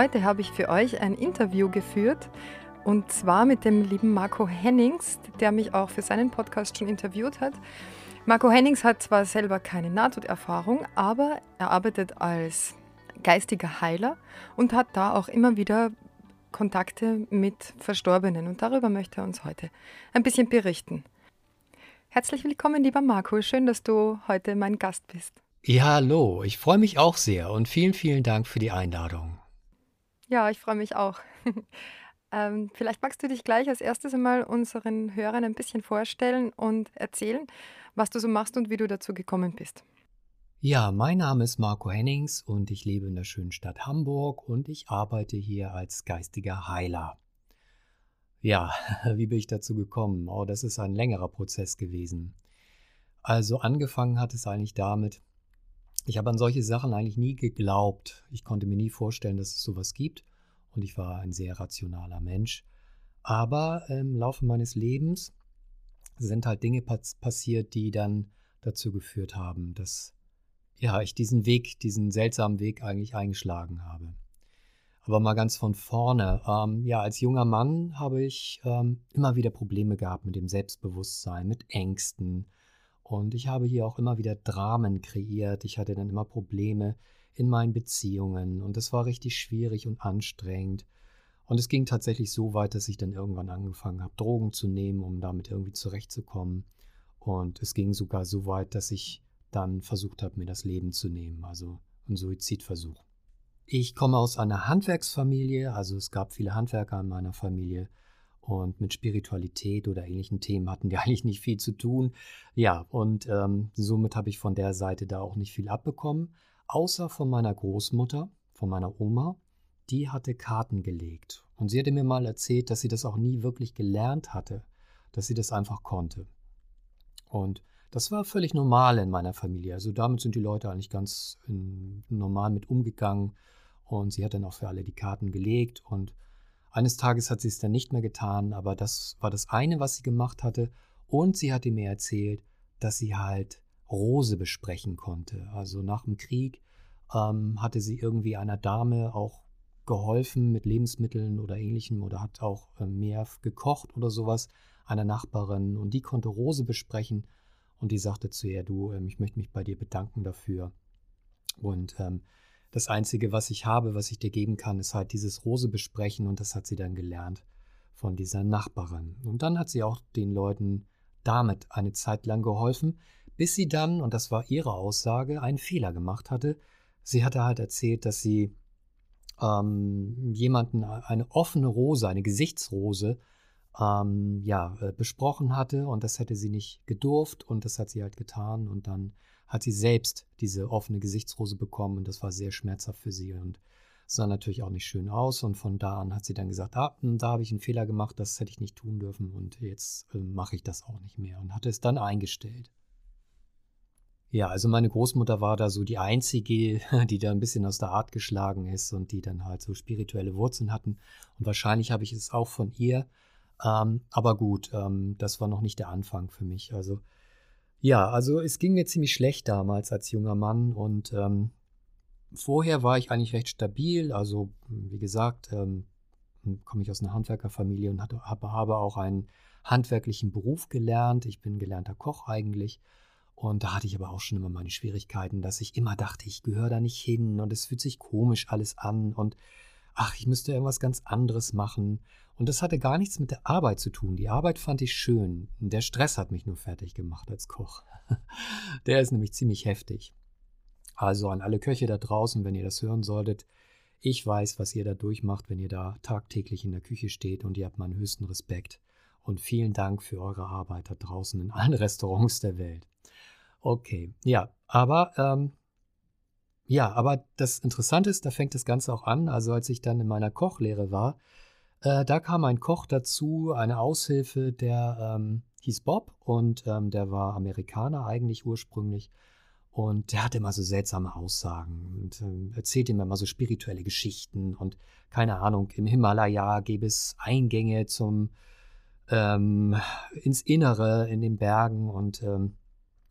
Heute habe ich für euch ein Interview geführt und zwar mit dem lieben Marco Hennings, der mich auch für seinen Podcast schon interviewt hat. Marco Hennings hat zwar selber keine Nahtoderfahrung, aber er arbeitet als geistiger Heiler und hat da auch immer wieder Kontakte mit Verstorbenen und darüber möchte er uns heute ein bisschen berichten. Herzlich willkommen, lieber Marco. Schön, dass du heute mein Gast bist. Ja, hallo. Ich freue mich auch sehr und vielen, vielen Dank für die Einladung. Ja, ich freue mich auch. ähm, vielleicht magst du dich gleich als erstes einmal unseren Hörern ein bisschen vorstellen und erzählen, was du so machst und wie du dazu gekommen bist. Ja, mein Name ist Marco Hennings und ich lebe in der schönen Stadt Hamburg und ich arbeite hier als geistiger Heiler. Ja, wie bin ich dazu gekommen? Oh, das ist ein längerer Prozess gewesen. Also angefangen hat es eigentlich damit, ich habe an solche Sachen eigentlich nie geglaubt. Ich konnte mir nie vorstellen, dass es sowas gibt und ich war ein sehr rationaler Mensch. Aber im Laufe meines Lebens sind halt Dinge passiert, die dann dazu geführt haben, dass ja, ich diesen Weg, diesen seltsamen Weg eigentlich eingeschlagen habe. Aber mal ganz von vorne. Ähm, ja, als junger Mann habe ich ähm, immer wieder Probleme gehabt mit dem Selbstbewusstsein, mit Ängsten. Und ich habe hier auch immer wieder Dramen kreiert. Ich hatte dann immer Probleme in meinen Beziehungen. Und es war richtig schwierig und anstrengend. Und es ging tatsächlich so weit, dass ich dann irgendwann angefangen habe, Drogen zu nehmen, um damit irgendwie zurechtzukommen. Und es ging sogar so weit, dass ich dann versucht habe, mir das Leben zu nehmen, also ein Suizidversuch. Ich komme aus einer Handwerksfamilie, also es gab viele Handwerker in meiner Familie und mit Spiritualität oder ähnlichen Themen hatten wir eigentlich nicht viel zu tun. Ja, und ähm, somit habe ich von der Seite da auch nicht viel abbekommen, außer von meiner Großmutter, von meiner Oma. Die hatte Karten gelegt und sie hatte mir mal erzählt, dass sie das auch nie wirklich gelernt hatte, dass sie das einfach konnte. Und das war völlig normal in meiner Familie. Also damit sind die Leute eigentlich ganz in, normal mit umgegangen. Und sie hat dann auch für alle die Karten gelegt. Und eines Tages hat sie es dann nicht mehr getan, aber das war das eine, was sie gemacht hatte. Und sie hatte mir erzählt, dass sie halt Rose besprechen konnte. Also nach dem Krieg ähm, hatte sie irgendwie einer Dame auch geholfen mit Lebensmitteln oder ähnlichem oder hat auch äh, mehr gekocht oder sowas einer Nachbarin und die konnte Rose besprechen und die sagte zu ihr, du, ähm, ich möchte mich bei dir bedanken dafür. Und ähm, das Einzige, was ich habe, was ich dir geben kann, ist halt dieses Rose besprechen und das hat sie dann gelernt von dieser Nachbarin. Und dann hat sie auch den Leuten damit eine Zeit lang geholfen, bis sie dann, und das war ihre Aussage, einen Fehler gemacht hatte. Sie hatte halt erzählt, dass sie ähm, jemanden eine offene Rose, eine Gesichtsrose ähm, ja, äh, besprochen hatte und das hätte sie nicht gedurft und das hat sie halt getan und dann hat sie selbst diese offene Gesichtsrose bekommen und das war sehr schmerzhaft für sie und sah natürlich auch nicht schön aus und von da an hat sie dann gesagt, ah, hm, da habe ich einen Fehler gemacht, das hätte ich nicht tun dürfen und jetzt äh, mache ich das auch nicht mehr und hatte es dann eingestellt. Ja, also meine Großmutter war da so die einzige, die da ein bisschen aus der Art geschlagen ist und die dann halt so spirituelle Wurzeln hatten. Und wahrscheinlich habe ich es auch von ihr ähm, aber gut, ähm, das war noch nicht der Anfang für mich. Also ja, also es ging mir ziemlich schlecht damals als junger Mann und ähm, vorher war ich eigentlich recht stabil. Also wie gesagt, ähm, komme ich aus einer Handwerkerfamilie und hatte, habe, auch einen handwerklichen Beruf gelernt. Ich bin gelernter Koch eigentlich. Und da hatte ich aber auch schon immer meine Schwierigkeiten, dass ich immer dachte, ich gehöre da nicht hin und es fühlt sich komisch alles an und ach, ich müsste irgendwas ganz anderes machen. Und das hatte gar nichts mit der Arbeit zu tun. Die Arbeit fand ich schön. Der Stress hat mich nur fertig gemacht als Koch. Der ist nämlich ziemlich heftig. Also an alle Köche da draußen, wenn ihr das hören solltet, ich weiß, was ihr da durchmacht, wenn ihr da tagtäglich in der Küche steht und ihr habt meinen höchsten Respekt. Und vielen Dank für eure Arbeit da draußen in allen Restaurants der Welt. Okay, ja, aber ähm, ja, aber das Interessante ist, da fängt das Ganze auch an. Also als ich dann in meiner Kochlehre war, äh, da kam ein Koch dazu, eine Aushilfe, der ähm, hieß Bob und ähm, der war Amerikaner eigentlich ursprünglich. Und der hatte immer so seltsame Aussagen und äh, erzählte immer so spirituelle Geschichten und keine Ahnung, im Himalaya gäbe es Eingänge zum ähm, ins Innere in den Bergen und ähm,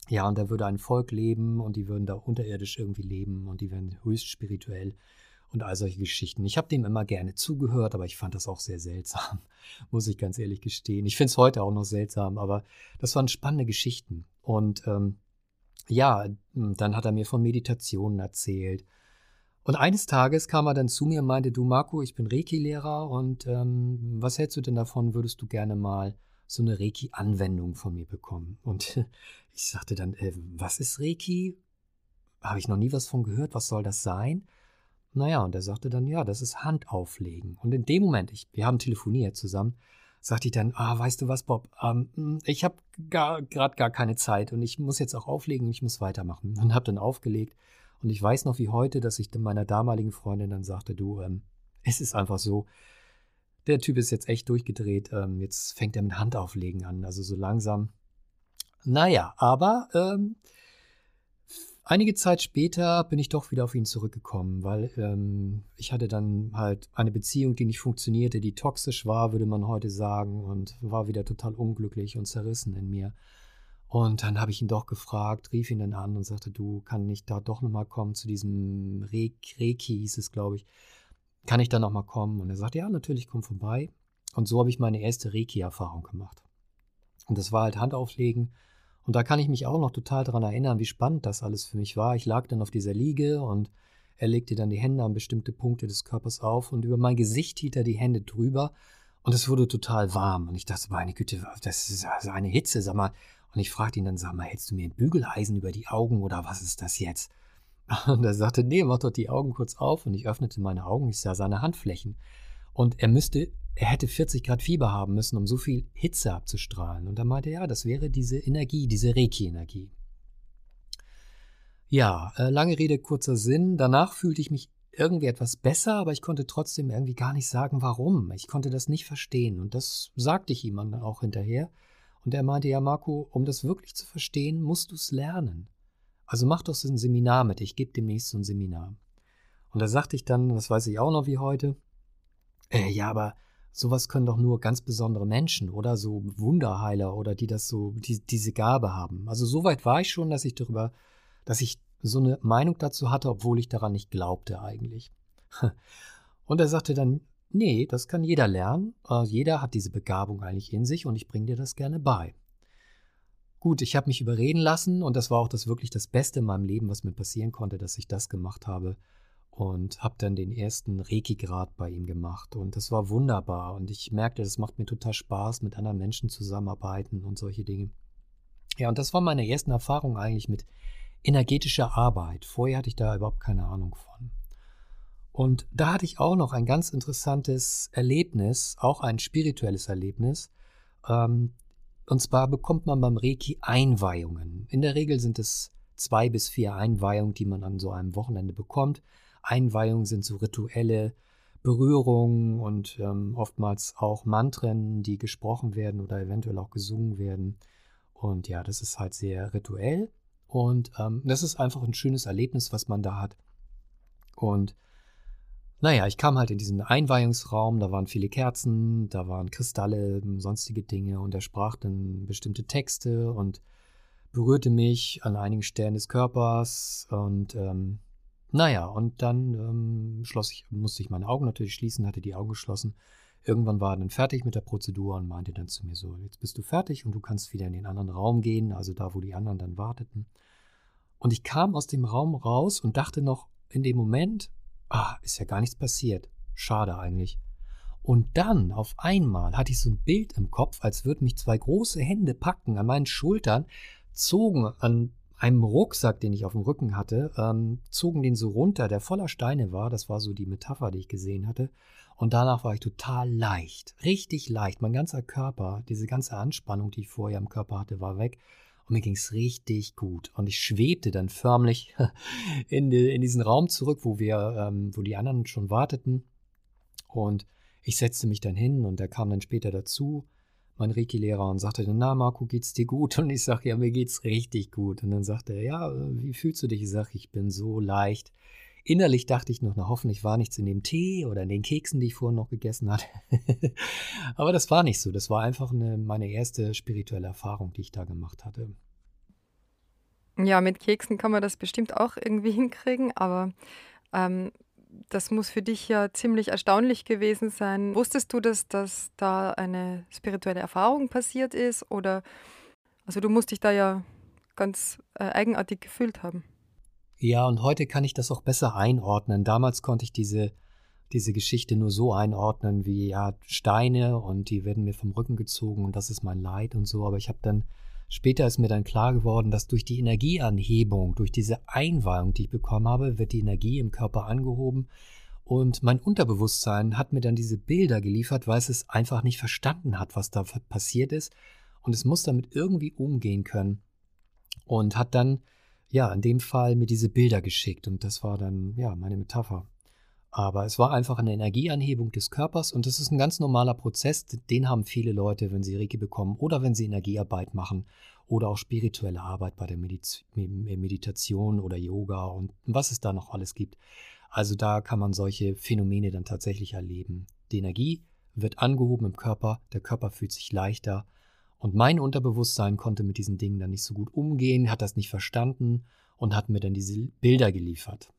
ja, und da würde ein Volk leben und die würden da unterirdisch irgendwie leben und die wären höchst spirituell und all solche Geschichten. Ich habe dem immer gerne zugehört, aber ich fand das auch sehr seltsam, muss ich ganz ehrlich gestehen. Ich finde es heute auch noch seltsam, aber das waren spannende Geschichten. Und ähm, ja, dann hat er mir von Meditationen erzählt. Und eines Tages kam er dann zu mir und meinte, du Marco, ich bin Reiki-Lehrer und ähm, was hältst du denn davon, würdest du gerne mal so eine Reiki-Anwendung von mir bekommen? Und ich sagte dann, äh, was ist Reiki? Habe ich noch nie was von gehört, was soll das sein? Naja, und er sagte dann, ja, das ist Handauflegen. Und in dem Moment, ich, wir haben telefoniert zusammen, sagte ich dann, ah, weißt du was, Bob, ähm, hm, ich habe gerade gar keine Zeit und ich muss jetzt auch auflegen und ich muss weitermachen. Und habe dann aufgelegt. Und ich weiß noch wie heute, dass ich meiner damaligen Freundin dann sagte, du, ähm, es ist einfach so, der Typ ist jetzt echt durchgedreht, ähm, jetzt fängt er mit Handauflegen an, also so langsam. Naja, aber ähm, Einige Zeit später bin ich doch wieder auf ihn zurückgekommen, weil ähm, ich hatte dann halt eine Beziehung, die nicht funktionierte, die toxisch war, würde man heute sagen, und war wieder total unglücklich und zerrissen in mir. Und dann habe ich ihn doch gefragt, rief ihn dann an und sagte, du, kann ich da doch nochmal kommen zu diesem Re Reiki, hieß es, glaube ich. Kann ich da nochmal kommen? Und er sagte, ja, natürlich, komm vorbei. Und so habe ich meine erste Reiki-Erfahrung gemacht. Und das war halt Handauflegen und da kann ich mich auch noch total daran erinnern, wie spannend das alles für mich war. Ich lag dann auf dieser Liege und er legte dann die Hände an bestimmte Punkte des Körpers auf und über mein Gesicht hielt er die Hände drüber und es wurde total warm. Und ich dachte, meine Güte, das ist eine Hitze, sag mal. Und ich fragte ihn dann, sag mal, hältst du mir ein Bügeleisen über die Augen oder was ist das jetzt? Und er sagte, nee, mach doch die Augen kurz auf. Und ich öffnete meine Augen, ich sah seine Handflächen. Und er müsste er hätte 40 Grad Fieber haben müssen, um so viel Hitze abzustrahlen. Und da meinte er, ja, das wäre diese Energie, diese Reiki-Energie. Ja, äh, lange Rede, kurzer Sinn. Danach fühlte ich mich irgendwie etwas besser, aber ich konnte trotzdem irgendwie gar nicht sagen, warum. Ich konnte das nicht verstehen. Und das sagte ich ihm dann auch hinterher. Und er meinte, ja, Marco, um das wirklich zu verstehen, musst du es lernen. Also mach doch so ein Seminar mit. Ich gebe demnächst so ein Seminar. Und da sagte ich dann, das weiß ich auch noch wie heute, äh, ja, aber sowas können doch nur ganz besondere Menschen oder so Wunderheiler oder die das so, die, diese Gabe haben. Also so weit war ich schon, dass ich darüber, dass ich so eine Meinung dazu hatte, obwohl ich daran nicht glaubte eigentlich. Und er sagte dann, nee, das kann jeder lernen. Äh, jeder hat diese Begabung eigentlich in sich und ich bringe dir das gerne bei. Gut, ich habe mich überreden lassen und das war auch das wirklich das Beste in meinem Leben, was mir passieren konnte, dass ich das gemacht habe und habe dann den ersten Reiki-Grad bei ihm gemacht. Und das war wunderbar. Und ich merkte, das macht mir total Spaß, mit anderen Menschen zusammenarbeiten und solche Dinge. Ja, und das war meine ersten Erfahrungen eigentlich mit energetischer Arbeit. Vorher hatte ich da überhaupt keine Ahnung von. Und da hatte ich auch noch ein ganz interessantes Erlebnis, auch ein spirituelles Erlebnis. Ähm, und zwar bekommt man beim Reiki Einweihungen. In der Regel sind es zwei bis vier Einweihungen, die man an so einem Wochenende bekommt. Einweihungen sind so rituelle Berührungen und ähm, oftmals auch Mantren, die gesprochen werden oder eventuell auch gesungen werden. Und ja, das ist halt sehr rituell und ähm, das ist einfach ein schönes Erlebnis, was man da hat. Und naja, ich kam halt in diesen Einweihungsraum, da waren viele Kerzen, da waren Kristalle, sonstige Dinge und er sprach dann bestimmte Texte und berührte mich an einigen Stellen des Körpers und ähm, naja, und dann ähm, schloss ich, musste ich meine Augen natürlich schließen, hatte die Augen geschlossen. Irgendwann war er dann fertig mit der Prozedur und meinte dann zu mir so, jetzt bist du fertig und du kannst wieder in den anderen Raum gehen, also da, wo die anderen dann warteten. Und ich kam aus dem Raum raus und dachte noch in dem Moment, ah, ist ja gar nichts passiert. Schade eigentlich. Und dann auf einmal hatte ich so ein Bild im Kopf, als würden mich zwei große Hände packen an meinen Schultern, zogen an einem Rucksack, den ich auf dem Rücken hatte, ähm, zogen den so runter, der voller Steine war. Das war so die Metapher, die ich gesehen hatte. Und danach war ich total leicht, richtig leicht. Mein ganzer Körper, diese ganze Anspannung, die ich vorher im Körper hatte, war weg. Und mir ging es richtig gut. Und ich schwebte dann förmlich in, die, in diesen Raum zurück, wo wir, ähm, wo die anderen schon warteten. Und ich setzte mich dann hin und er kam dann später dazu, mein Reiki-Lehrer, und sagte dann, na Marco, geht's dir gut? Und ich sage, ja, mir geht's richtig gut. Und dann sagte er, ja, wie fühlst du dich? Ich sage, ich bin so leicht. Innerlich dachte ich noch, na hoffentlich war nichts in dem Tee oder in den Keksen, die ich vorhin noch gegessen hatte. Aber das war nicht so. Das war einfach eine, meine erste spirituelle Erfahrung, die ich da gemacht hatte. Ja, mit Keksen kann man das bestimmt auch irgendwie hinkriegen, aber ähm, das muss für dich ja ziemlich erstaunlich gewesen sein. Wusstest du, dass, dass da eine spirituelle Erfahrung passiert ist? Oder also du musst dich da ja ganz äh, eigenartig gefühlt haben. Ja, und heute kann ich das auch besser einordnen. Damals konnte ich diese, diese Geschichte nur so einordnen wie ja, Steine und die werden mir vom Rücken gezogen und das ist mein Leid und so. Aber ich habe dann, später ist mir dann klar geworden, dass durch die Energieanhebung, durch diese Einweihung, die ich bekommen habe, wird die Energie im Körper angehoben. Und mein Unterbewusstsein hat mir dann diese Bilder geliefert, weil es es einfach nicht verstanden hat, was da passiert ist. Und es muss damit irgendwie umgehen können. Und hat dann ja, in dem Fall mir diese Bilder geschickt und das war dann, ja, meine Metapher. Aber es war einfach eine Energieanhebung des Körpers und das ist ein ganz normaler Prozess, den haben viele Leute, wenn sie Reiki bekommen oder wenn sie Energiearbeit machen oder auch spirituelle Arbeit bei der Mediz Meditation oder Yoga und was es da noch alles gibt. Also da kann man solche Phänomene dann tatsächlich erleben. Die Energie wird angehoben im Körper, der Körper fühlt sich leichter und mein Unterbewusstsein konnte mit diesen Dingen dann nicht so gut umgehen, hat das nicht verstanden und hat mir dann diese Bilder geliefert.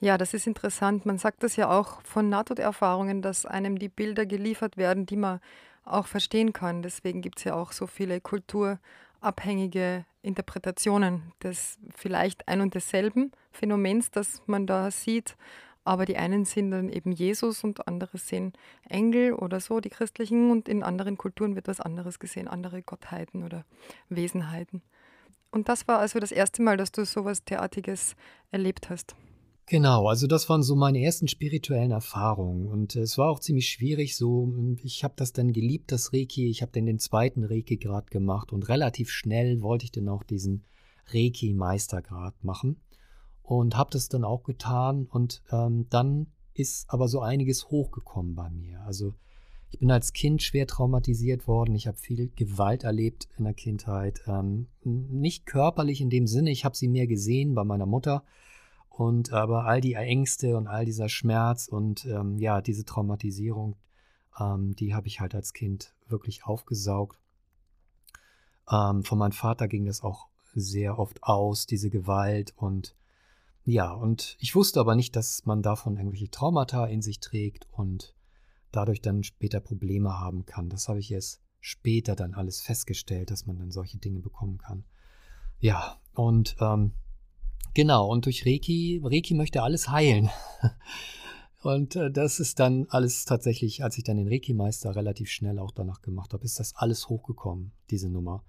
Ja, das ist interessant. Man sagt das ja auch von Nahtoderfahrungen, dass einem die Bilder geliefert werden, die man auch verstehen kann. Deswegen gibt es ja auch so viele kulturabhängige Interpretationen des vielleicht ein und desselben Phänomens, das man da sieht. Aber die einen sind dann eben Jesus und andere sehen Engel oder so, die christlichen. Und in anderen Kulturen wird was anderes gesehen, andere Gottheiten oder Wesenheiten. Und das war also das erste Mal, dass du sowas Derartiges erlebt hast. Genau, also das waren so meine ersten spirituellen Erfahrungen und es war auch ziemlich schwierig so, ich habe das dann geliebt, das Reiki, ich habe dann den zweiten Reiki-Grad gemacht und relativ schnell wollte ich dann auch diesen Reiki-Meistergrad machen und habe das dann auch getan und ähm, dann ist aber so einiges hochgekommen bei mir. Also ich bin als Kind schwer traumatisiert worden. Ich habe viel Gewalt erlebt in der Kindheit. Ähm, nicht körperlich in dem Sinne, ich habe sie mehr gesehen bei meiner Mutter. Und aber all die Ängste und all dieser Schmerz und ähm, ja, diese Traumatisierung, ähm, die habe ich halt als Kind wirklich aufgesaugt. Ähm, von meinem Vater ging das auch sehr oft aus, diese Gewalt und ja, und ich wusste aber nicht, dass man davon irgendwelche Traumata in sich trägt und dadurch dann später Probleme haben kann. Das habe ich erst später dann alles festgestellt, dass man dann solche Dinge bekommen kann. Ja, und ähm, genau, und durch Reiki, Reiki möchte alles heilen. Und äh, das ist dann alles tatsächlich, als ich dann den Reiki-Meister relativ schnell auch danach gemacht habe, ist das alles hochgekommen, diese Nummer.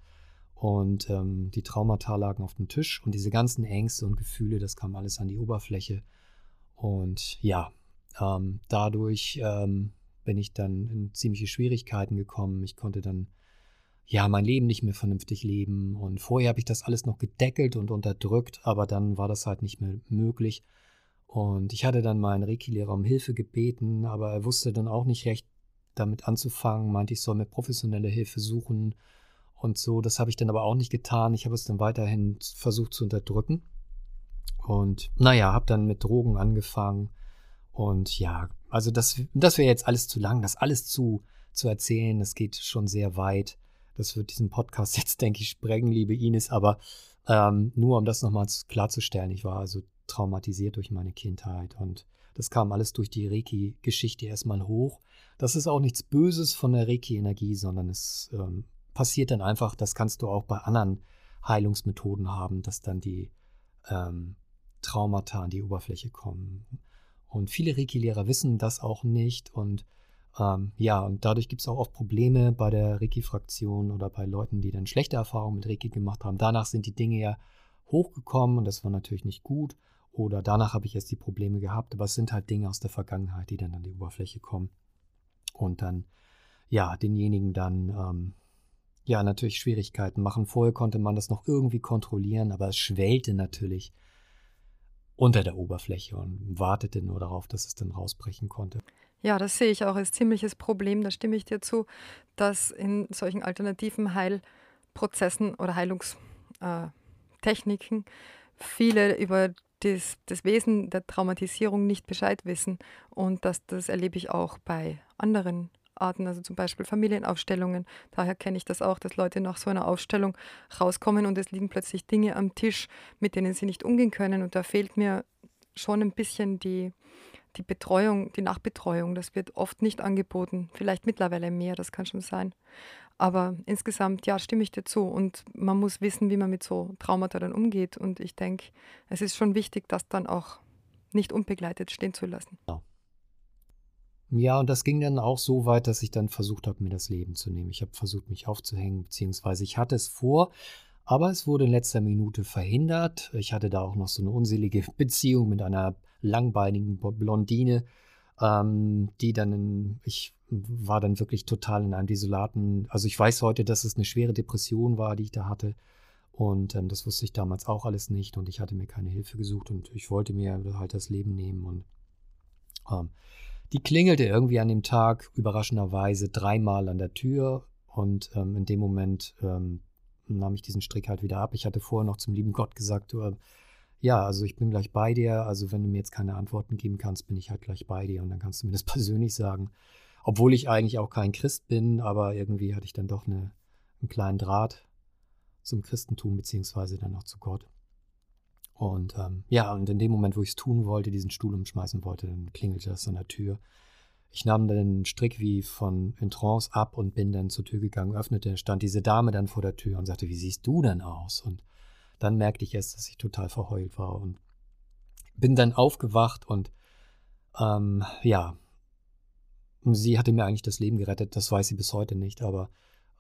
Und ähm, die Traumata lagen auf dem Tisch und diese ganzen Ängste und Gefühle, das kam alles an die Oberfläche. Und ja, ähm, dadurch ähm, bin ich dann in ziemliche Schwierigkeiten gekommen. Ich konnte dann ja mein Leben nicht mehr vernünftig leben. Und vorher habe ich das alles noch gedeckelt und unterdrückt, aber dann war das halt nicht mehr möglich. Und ich hatte dann meinen Reiki-Lehrer um Hilfe gebeten, aber er wusste dann auch nicht recht damit anzufangen, meinte, ich soll mir professionelle Hilfe suchen und so. Das habe ich dann aber auch nicht getan. Ich habe es dann weiterhin versucht zu unterdrücken. Und naja, habe dann mit Drogen angefangen. Und ja, also das, das wäre jetzt alles zu lang, das alles zu, zu erzählen. Das geht schon sehr weit. Das wird diesen Podcast jetzt, denke ich, sprengen, liebe Ines. Aber ähm, nur um das nochmal klarzustellen, ich war also traumatisiert durch meine Kindheit und das kam alles durch die Reiki-Geschichte erstmal hoch. Das ist auch nichts Böses von der Reiki-Energie, sondern es ähm, passiert dann einfach, das kannst du auch bei anderen Heilungsmethoden haben, dass dann die ähm, Traumata an die Oberfläche kommen. Und viele Reiki-Lehrer wissen das auch nicht und ähm, ja, und dadurch gibt es auch oft Probleme bei der Reiki-Fraktion oder bei Leuten, die dann schlechte Erfahrungen mit Reiki gemacht haben. Danach sind die Dinge ja hochgekommen und das war natürlich nicht gut. Oder danach habe ich erst die Probleme gehabt, aber es sind halt Dinge aus der Vergangenheit, die dann an die Oberfläche kommen und dann ja denjenigen dann ähm, ja natürlich Schwierigkeiten machen. Vorher konnte man das noch irgendwie kontrollieren, aber es schwellte natürlich unter der Oberfläche und wartete nur darauf, dass es dann rausbrechen konnte. Ja, das sehe ich auch als ziemliches Problem, da stimme ich dir zu, dass in solchen alternativen Heilprozessen oder Heilungstechniken äh, viele über das, das Wesen der Traumatisierung nicht Bescheid wissen. Und das, das erlebe ich auch bei anderen Arten, also zum Beispiel Familienaufstellungen. Daher kenne ich das auch, dass Leute nach so einer Aufstellung rauskommen und es liegen plötzlich Dinge am Tisch, mit denen sie nicht umgehen können. Und da fehlt mir schon ein bisschen die, die Betreuung, die Nachbetreuung. Das wird oft nicht angeboten. Vielleicht mittlerweile mehr, das kann schon sein. Aber insgesamt, ja, stimme ich dir zu. Und man muss wissen, wie man mit so Traumata dann umgeht. Und ich denke, es ist schon wichtig, das dann auch nicht unbegleitet stehen zu lassen. Ja. Ja, und das ging dann auch so weit, dass ich dann versucht habe, mir das Leben zu nehmen. Ich habe versucht, mich aufzuhängen, beziehungsweise ich hatte es vor, aber es wurde in letzter Minute verhindert. Ich hatte da auch noch so eine unselige Beziehung mit einer langbeinigen Blondine, ähm, die dann, in, ich war dann wirklich total in einem desolaten, also ich weiß heute, dass es eine schwere Depression war, die ich da hatte. Und ähm, das wusste ich damals auch alles nicht und ich hatte mir keine Hilfe gesucht und ich wollte mir halt das Leben nehmen und ähm, die klingelte irgendwie an dem Tag überraschenderweise dreimal an der Tür und ähm, in dem Moment ähm, nahm ich diesen Strick halt wieder ab. Ich hatte vorher noch zum lieben Gott gesagt, du, äh, ja, also ich bin gleich bei dir. Also wenn du mir jetzt keine Antworten geben kannst, bin ich halt gleich bei dir und dann kannst du mir das persönlich sagen. Obwohl ich eigentlich auch kein Christ bin, aber irgendwie hatte ich dann doch eine, einen kleinen Draht zum Christentum beziehungsweise dann auch zu Gott. Und ähm, ja, und in dem Moment, wo ich es tun wollte, diesen Stuhl umschmeißen wollte, dann klingelte das an der Tür. Ich nahm den Strick wie von in Trance ab und bin dann zur Tür gegangen, öffnete, stand diese Dame dann vor der Tür und sagte, wie siehst du denn aus? Und dann merkte ich erst, dass ich total verheult war und bin dann aufgewacht und ähm, ja, sie hatte mir eigentlich das Leben gerettet, das weiß sie bis heute nicht, aber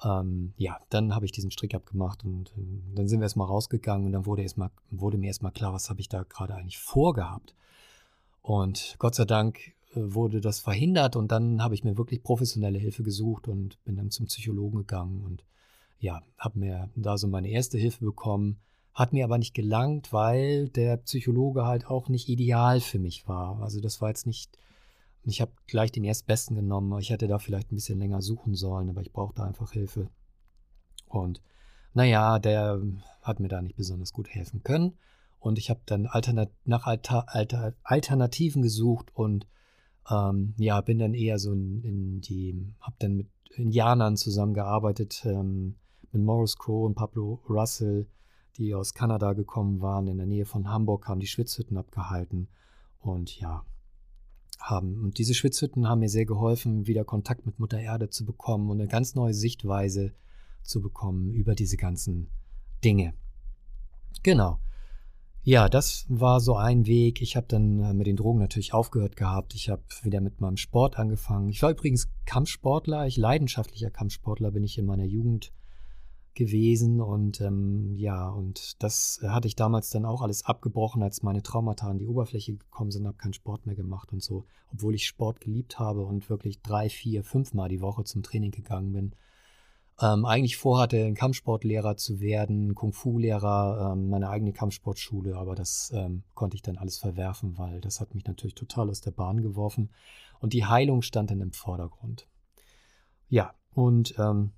ähm, ja, dann habe ich diesen Strick abgemacht und äh, dann sind wir erstmal rausgegangen und dann wurde, erst mal, wurde mir erstmal klar, was habe ich da gerade eigentlich vorgehabt. Und Gott sei Dank äh, wurde das verhindert und dann habe ich mir wirklich professionelle Hilfe gesucht und bin dann zum Psychologen gegangen und ja, habe mir da so meine erste Hilfe bekommen. Hat mir aber nicht gelangt, weil der Psychologe halt auch nicht ideal für mich war. Also das war jetzt nicht ich habe gleich den erstbesten genommen. Ich hätte da vielleicht ein bisschen länger suchen sollen, aber ich brauchte einfach Hilfe. Und naja, der hat mir da nicht besonders gut helfen können. Und ich habe dann Alternat nach Alter Alter Alternativen gesucht und ähm, ja, bin dann eher so in, in die, habe dann mit Indianern zusammengearbeitet, ähm, mit Morris Crow und Pablo Russell, die aus Kanada gekommen waren, in der Nähe von Hamburg, haben die Schwitzhütten abgehalten. Und ja, haben. Und diese Schwitzhütten haben mir sehr geholfen, wieder Kontakt mit Mutter Erde zu bekommen und eine ganz neue Sichtweise zu bekommen über diese ganzen Dinge. Genau. Ja, das war so ein Weg. Ich habe dann äh, mit den Drogen natürlich aufgehört gehabt. Ich habe wieder mit meinem Sport angefangen. Ich war übrigens Kampfsportler, ich leidenschaftlicher Kampfsportler bin ich in meiner Jugend gewesen und ähm, ja, und das hatte ich damals dann auch alles abgebrochen, als meine Traumata an die Oberfläche gekommen sind, habe keinen Sport mehr gemacht und so, obwohl ich Sport geliebt habe und wirklich drei, vier, fünfmal die Woche zum Training gegangen bin. Ähm, eigentlich vorhatte, ein Kampfsportlehrer zu werden, Kung-Fu-Lehrer, ähm, meine eigene Kampfsportschule, aber das ähm, konnte ich dann alles verwerfen, weil das hat mich natürlich total aus der Bahn geworfen und die Heilung stand dann im Vordergrund. Ja, und ähm,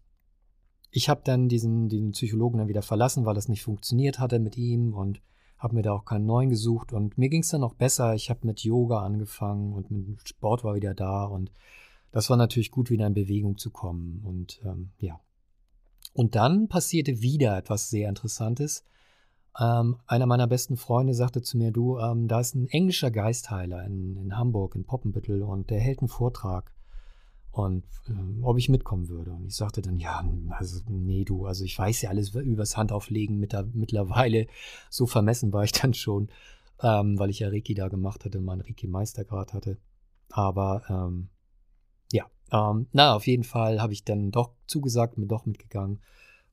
ich habe dann diesen, diesen Psychologen dann wieder verlassen, weil das nicht funktioniert hatte mit ihm und habe mir da auch keinen neuen gesucht. Und mir ging es dann auch besser. Ich habe mit Yoga angefangen und mit Sport war wieder da. Und das war natürlich gut, wieder in Bewegung zu kommen. Und ähm, ja. Und dann passierte wieder etwas sehr Interessantes. Ähm, einer meiner besten Freunde sagte zu mir, du, ähm, da ist ein englischer Geistheiler in, in Hamburg, in Poppenbüttel, und der hält einen Vortrag und äh, ob ich mitkommen würde. Und ich sagte dann, ja, also nee, du, also ich weiß ja alles übers Handauflegen mit der, mittlerweile. So vermessen war ich dann schon, ähm, weil ich ja Reiki da gemacht hatte, meinen Reiki-Meistergrad hatte. Aber ähm, ja, ähm, na, auf jeden Fall habe ich dann doch zugesagt, bin doch mitgegangen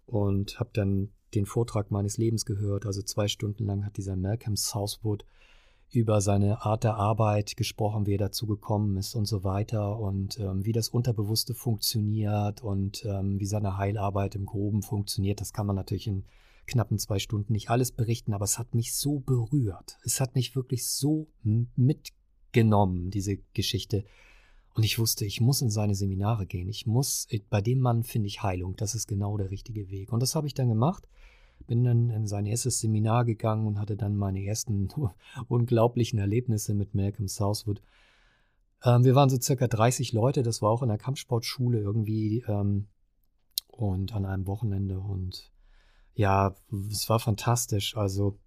und habe dann den Vortrag meines Lebens gehört. Also zwei Stunden lang hat dieser Malcolm Southwood über seine Art der Arbeit gesprochen, wie er dazu gekommen ist und so weiter und ähm, wie das Unterbewusste funktioniert und ähm, wie seine Heilarbeit im Groben funktioniert. Das kann man natürlich in knappen zwei Stunden nicht alles berichten, aber es hat mich so berührt. Es hat mich wirklich so mitgenommen, diese Geschichte. Und ich wusste, ich muss in seine Seminare gehen. Ich muss, bei dem Mann finde ich Heilung. Das ist genau der richtige Weg. Und das habe ich dann gemacht. Bin dann in sein erstes Seminar gegangen und hatte dann meine ersten unglaublichen Erlebnisse mit Malcolm Southwood. Ähm, wir waren so circa 30 Leute. Das war auch in der Kampfsportschule irgendwie ähm, und an einem Wochenende. Und ja, es war fantastisch. Also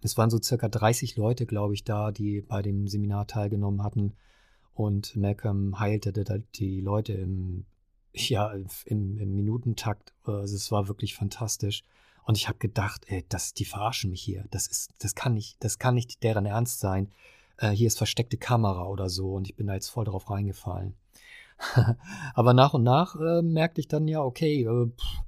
es waren so circa 30 Leute, glaube ich, da, die bei dem Seminar teilgenommen hatten. Und Malcolm heilte die Leute im, ja, im, im Minutentakt. Also es war wirklich fantastisch. Und ich habe gedacht, ey, das, die verarschen mich hier. Das ist, das kann nicht, das kann nicht deren Ernst sein. Äh, hier ist versteckte Kamera oder so. Und ich bin da jetzt voll drauf reingefallen. Aber nach und nach äh, merkte ich dann ja, okay, äh, pff,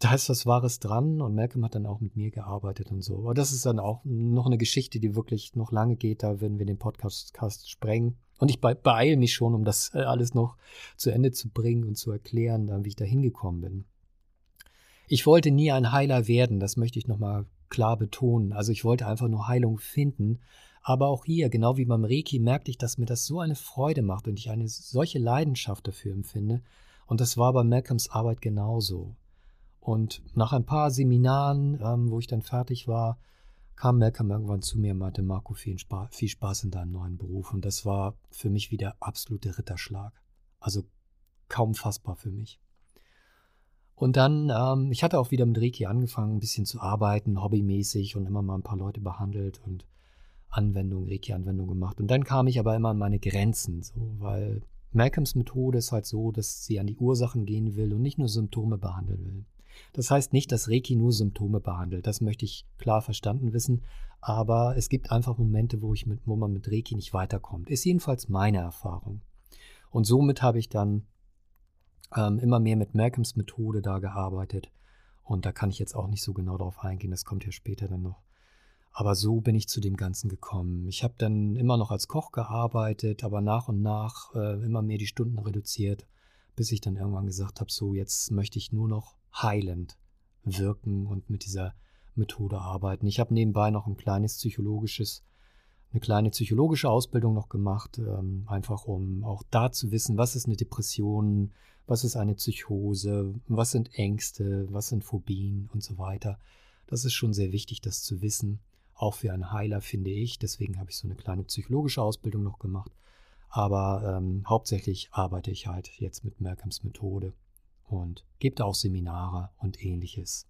da ist was Wahres dran und Malcolm hat dann auch mit mir gearbeitet und so. Aber das ist dann auch noch eine Geschichte, die wirklich noch lange geht. Da werden wir den Podcast sprengen. Und ich beeile mich schon, um das äh, alles noch zu Ende zu bringen und zu erklären, dann, wie ich da hingekommen bin. Ich wollte nie ein Heiler werden, das möchte ich nochmal klar betonen. Also ich wollte einfach nur Heilung finden. Aber auch hier, genau wie beim Reiki, merkte ich, dass mir das so eine Freude macht und ich eine solche Leidenschaft dafür empfinde. Und das war bei Malcolms Arbeit genauso. Und nach ein paar Seminaren, ähm, wo ich dann fertig war, kam Malcolm irgendwann zu mir und meinte, Marco, viel, Spaß, viel Spaß in deinem neuen Beruf. Und das war für mich wie der absolute Ritterschlag. Also kaum fassbar für mich. Und dann, ähm, ich hatte auch wieder mit Reiki angefangen, ein bisschen zu arbeiten, hobbymäßig und immer mal ein paar Leute behandelt und Anwendungen, Reiki-Anwendungen gemacht. Und dann kam ich aber immer an meine Grenzen, so, weil Malcolms Methode ist halt so, dass sie an die Ursachen gehen will und nicht nur Symptome behandeln will. Das heißt nicht, dass Reiki nur Symptome behandelt. Das möchte ich klar verstanden wissen. Aber es gibt einfach Momente, wo, ich mit, wo man mit Reiki nicht weiterkommt. Ist jedenfalls meine Erfahrung. Und somit habe ich dann ähm, immer mehr mit Malcolms Methode da gearbeitet. Und da kann ich jetzt auch nicht so genau darauf eingehen. Das kommt ja später dann noch. Aber so bin ich zu dem Ganzen gekommen. Ich habe dann immer noch als Koch gearbeitet, aber nach und nach äh, immer mehr die Stunden reduziert, bis ich dann irgendwann gesagt habe, so jetzt möchte ich nur noch heilend wirken und mit dieser Methode arbeiten. Ich habe nebenbei noch ein kleines psychologisches, eine kleine psychologische Ausbildung noch gemacht, ähm, einfach um auch da zu wissen, was ist eine Depression, was ist eine Psychose, was sind Ängste, was sind Phobien und so weiter. Das ist schon sehr wichtig, das zu wissen, auch für einen Heiler finde ich. Deswegen habe ich so eine kleine psychologische Ausbildung noch gemacht. Aber ähm, hauptsächlich arbeite ich halt jetzt mit Malcolms Methode und gibt auch Seminare und ähnliches.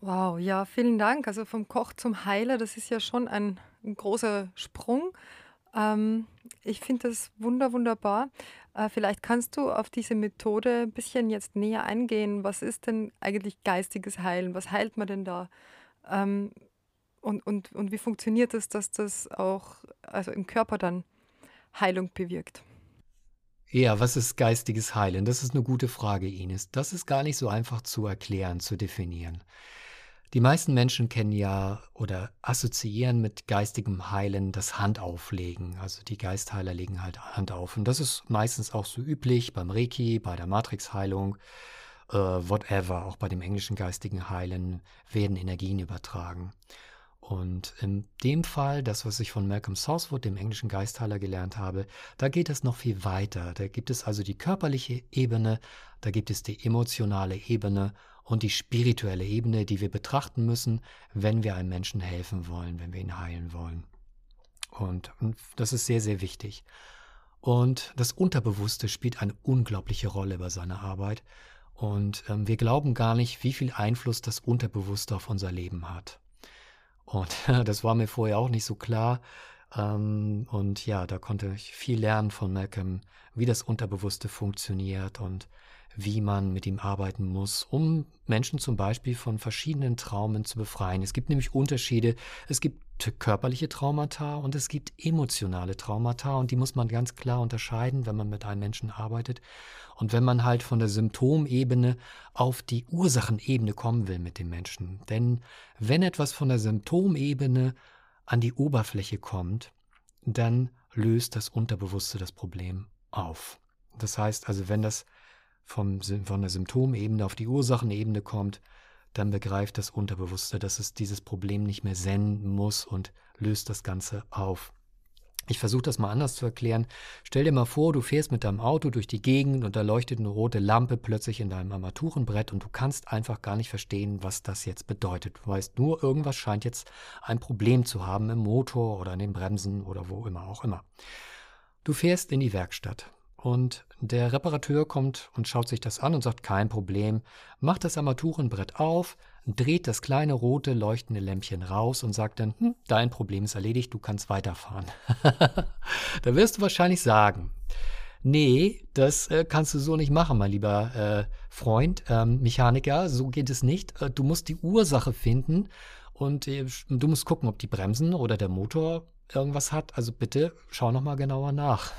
Wow, ja, vielen Dank. Also vom Koch zum Heiler, das ist ja schon ein großer Sprung. Ähm, ich finde das wunder, wunderbar. Äh, vielleicht kannst du auf diese Methode ein bisschen jetzt näher eingehen. Was ist denn eigentlich geistiges Heilen? Was heilt man denn da? Ähm, und, und, und wie funktioniert es, dass das auch also im Körper dann Heilung bewirkt? Ja, was ist geistiges Heilen? Das ist eine gute Frage, Ines. Das ist gar nicht so einfach zu erklären, zu definieren. Die meisten Menschen kennen ja oder assoziieren mit geistigem Heilen das Handauflegen. Also die Geistheiler legen halt Hand auf. Und das ist meistens auch so üblich beim Reiki, bei der Matrixheilung, äh, whatever. Auch bei dem englischen geistigen Heilen werden Energien übertragen. Und in dem Fall, das, was ich von Malcolm Southwood, dem englischen Geistheiler, gelernt habe, da geht es noch viel weiter. Da gibt es also die körperliche Ebene, da gibt es die emotionale Ebene und die spirituelle Ebene, die wir betrachten müssen, wenn wir einem Menschen helfen wollen, wenn wir ihn heilen wollen. Und, und das ist sehr, sehr wichtig. Und das Unterbewusste spielt eine unglaubliche Rolle bei seiner Arbeit. Und ähm, wir glauben gar nicht, wie viel Einfluss das Unterbewusste auf unser Leben hat. Und das war mir vorher auch nicht so klar. Ähm, und ja, da konnte ich viel lernen von Malcolm, wie das Unterbewusste funktioniert und wie man mit ihm arbeiten muss, um Menschen zum Beispiel von verschiedenen Traumen zu befreien. Es gibt nämlich Unterschiede. Es gibt körperliche Traumata und es gibt emotionale Traumata und die muss man ganz klar unterscheiden, wenn man mit einem Menschen arbeitet. Und wenn man halt von der Symptomebene auf die Ursachenebene kommen will mit dem Menschen. Denn wenn etwas von der Symptomebene an die Oberfläche kommt, dann löst das Unterbewusste das Problem auf. Das heißt also, wenn das vom, von der Symptomebene auf die Ursachenebene kommt, dann begreift das Unterbewusste, dass es dieses Problem nicht mehr senden muss und löst das Ganze auf. Ich versuche das mal anders zu erklären. Stell dir mal vor, du fährst mit deinem Auto durch die Gegend und da leuchtet eine rote Lampe plötzlich in deinem Armaturenbrett und du kannst einfach gar nicht verstehen, was das jetzt bedeutet. Du weißt nur, irgendwas scheint jetzt ein Problem zu haben im Motor oder in den Bremsen oder wo immer auch immer. Du fährst in die Werkstatt und der Reparateur kommt und schaut sich das an und sagt, kein Problem, macht das Armaturenbrett auf, dreht das kleine rote leuchtende Lämpchen raus und sagt dann, hm, dein Problem ist erledigt, du kannst weiterfahren. da wirst du wahrscheinlich sagen, nee, das äh, kannst du so nicht machen, mein lieber äh, Freund, ähm, Mechaniker, so geht es nicht. Äh, du musst die Ursache finden und äh, du musst gucken, ob die Bremsen oder der Motor irgendwas hat. Also bitte schau noch mal genauer nach.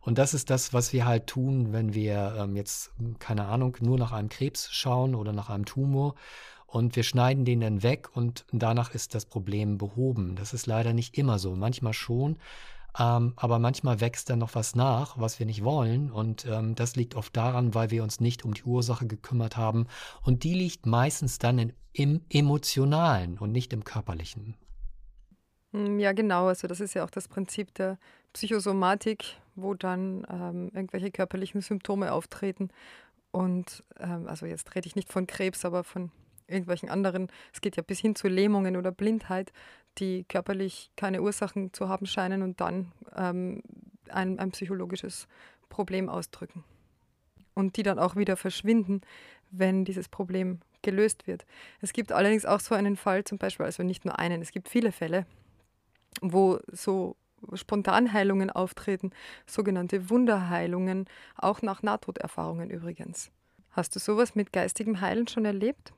Und das ist das, was wir halt tun, wenn wir ähm, jetzt, keine Ahnung, nur nach einem Krebs schauen oder nach einem Tumor. Und wir schneiden den dann weg und danach ist das Problem behoben. Das ist leider nicht immer so. Manchmal schon. Ähm, aber manchmal wächst dann noch was nach, was wir nicht wollen. Und ähm, das liegt oft daran, weil wir uns nicht um die Ursache gekümmert haben. Und die liegt meistens dann in, im Emotionalen und nicht im Körperlichen. Hm, ja, genau. Also das ist ja auch das Prinzip der Psychosomatik, wo dann ähm, irgendwelche körperlichen Symptome auftreten. Und ähm, also jetzt rede ich nicht von Krebs, aber von irgendwelchen anderen. Es geht ja bis hin zu Lähmungen oder Blindheit, die körperlich keine Ursachen zu haben scheinen und dann ähm, ein, ein psychologisches Problem ausdrücken. Und die dann auch wieder verschwinden, wenn dieses Problem gelöst wird. Es gibt allerdings auch so einen Fall, zum Beispiel, also nicht nur einen, es gibt viele Fälle, wo so Spontanheilungen auftreten, sogenannte Wunderheilungen, auch nach Nahtoderfahrungen übrigens. Hast du sowas mit geistigem Heilen schon erlebt?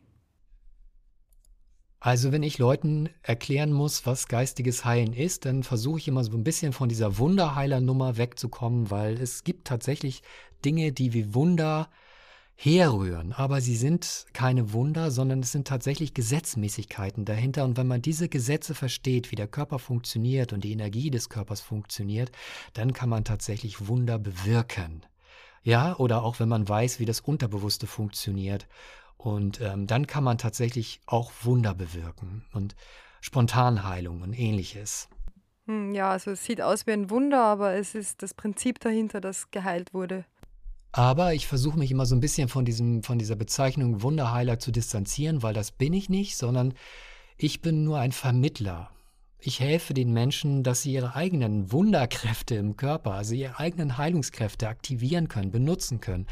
Also wenn ich Leuten erklären muss, was geistiges Heilen ist, dann versuche ich immer so ein bisschen von dieser Wunderheiler-Nummer wegzukommen, weil es gibt tatsächlich Dinge, die wie Wunder herrühren. Aber sie sind keine Wunder, sondern es sind tatsächlich Gesetzmäßigkeiten dahinter. Und wenn man diese Gesetze versteht, wie der Körper funktioniert und die Energie des Körpers funktioniert, dann kann man tatsächlich Wunder bewirken. Ja, oder auch wenn man weiß, wie das Unterbewusste funktioniert. Und ähm, dann kann man tatsächlich auch Wunder bewirken und Spontanheilung und ähnliches. Hm, ja, also es sieht aus wie ein Wunder, aber es ist das Prinzip dahinter, das geheilt wurde. Aber ich versuche mich immer so ein bisschen von, diesem, von dieser Bezeichnung Wunderheiler zu distanzieren, weil das bin ich nicht, sondern ich bin nur ein Vermittler. Ich helfe den Menschen, dass sie ihre eigenen Wunderkräfte im Körper, also ihre eigenen Heilungskräfte aktivieren können, benutzen können.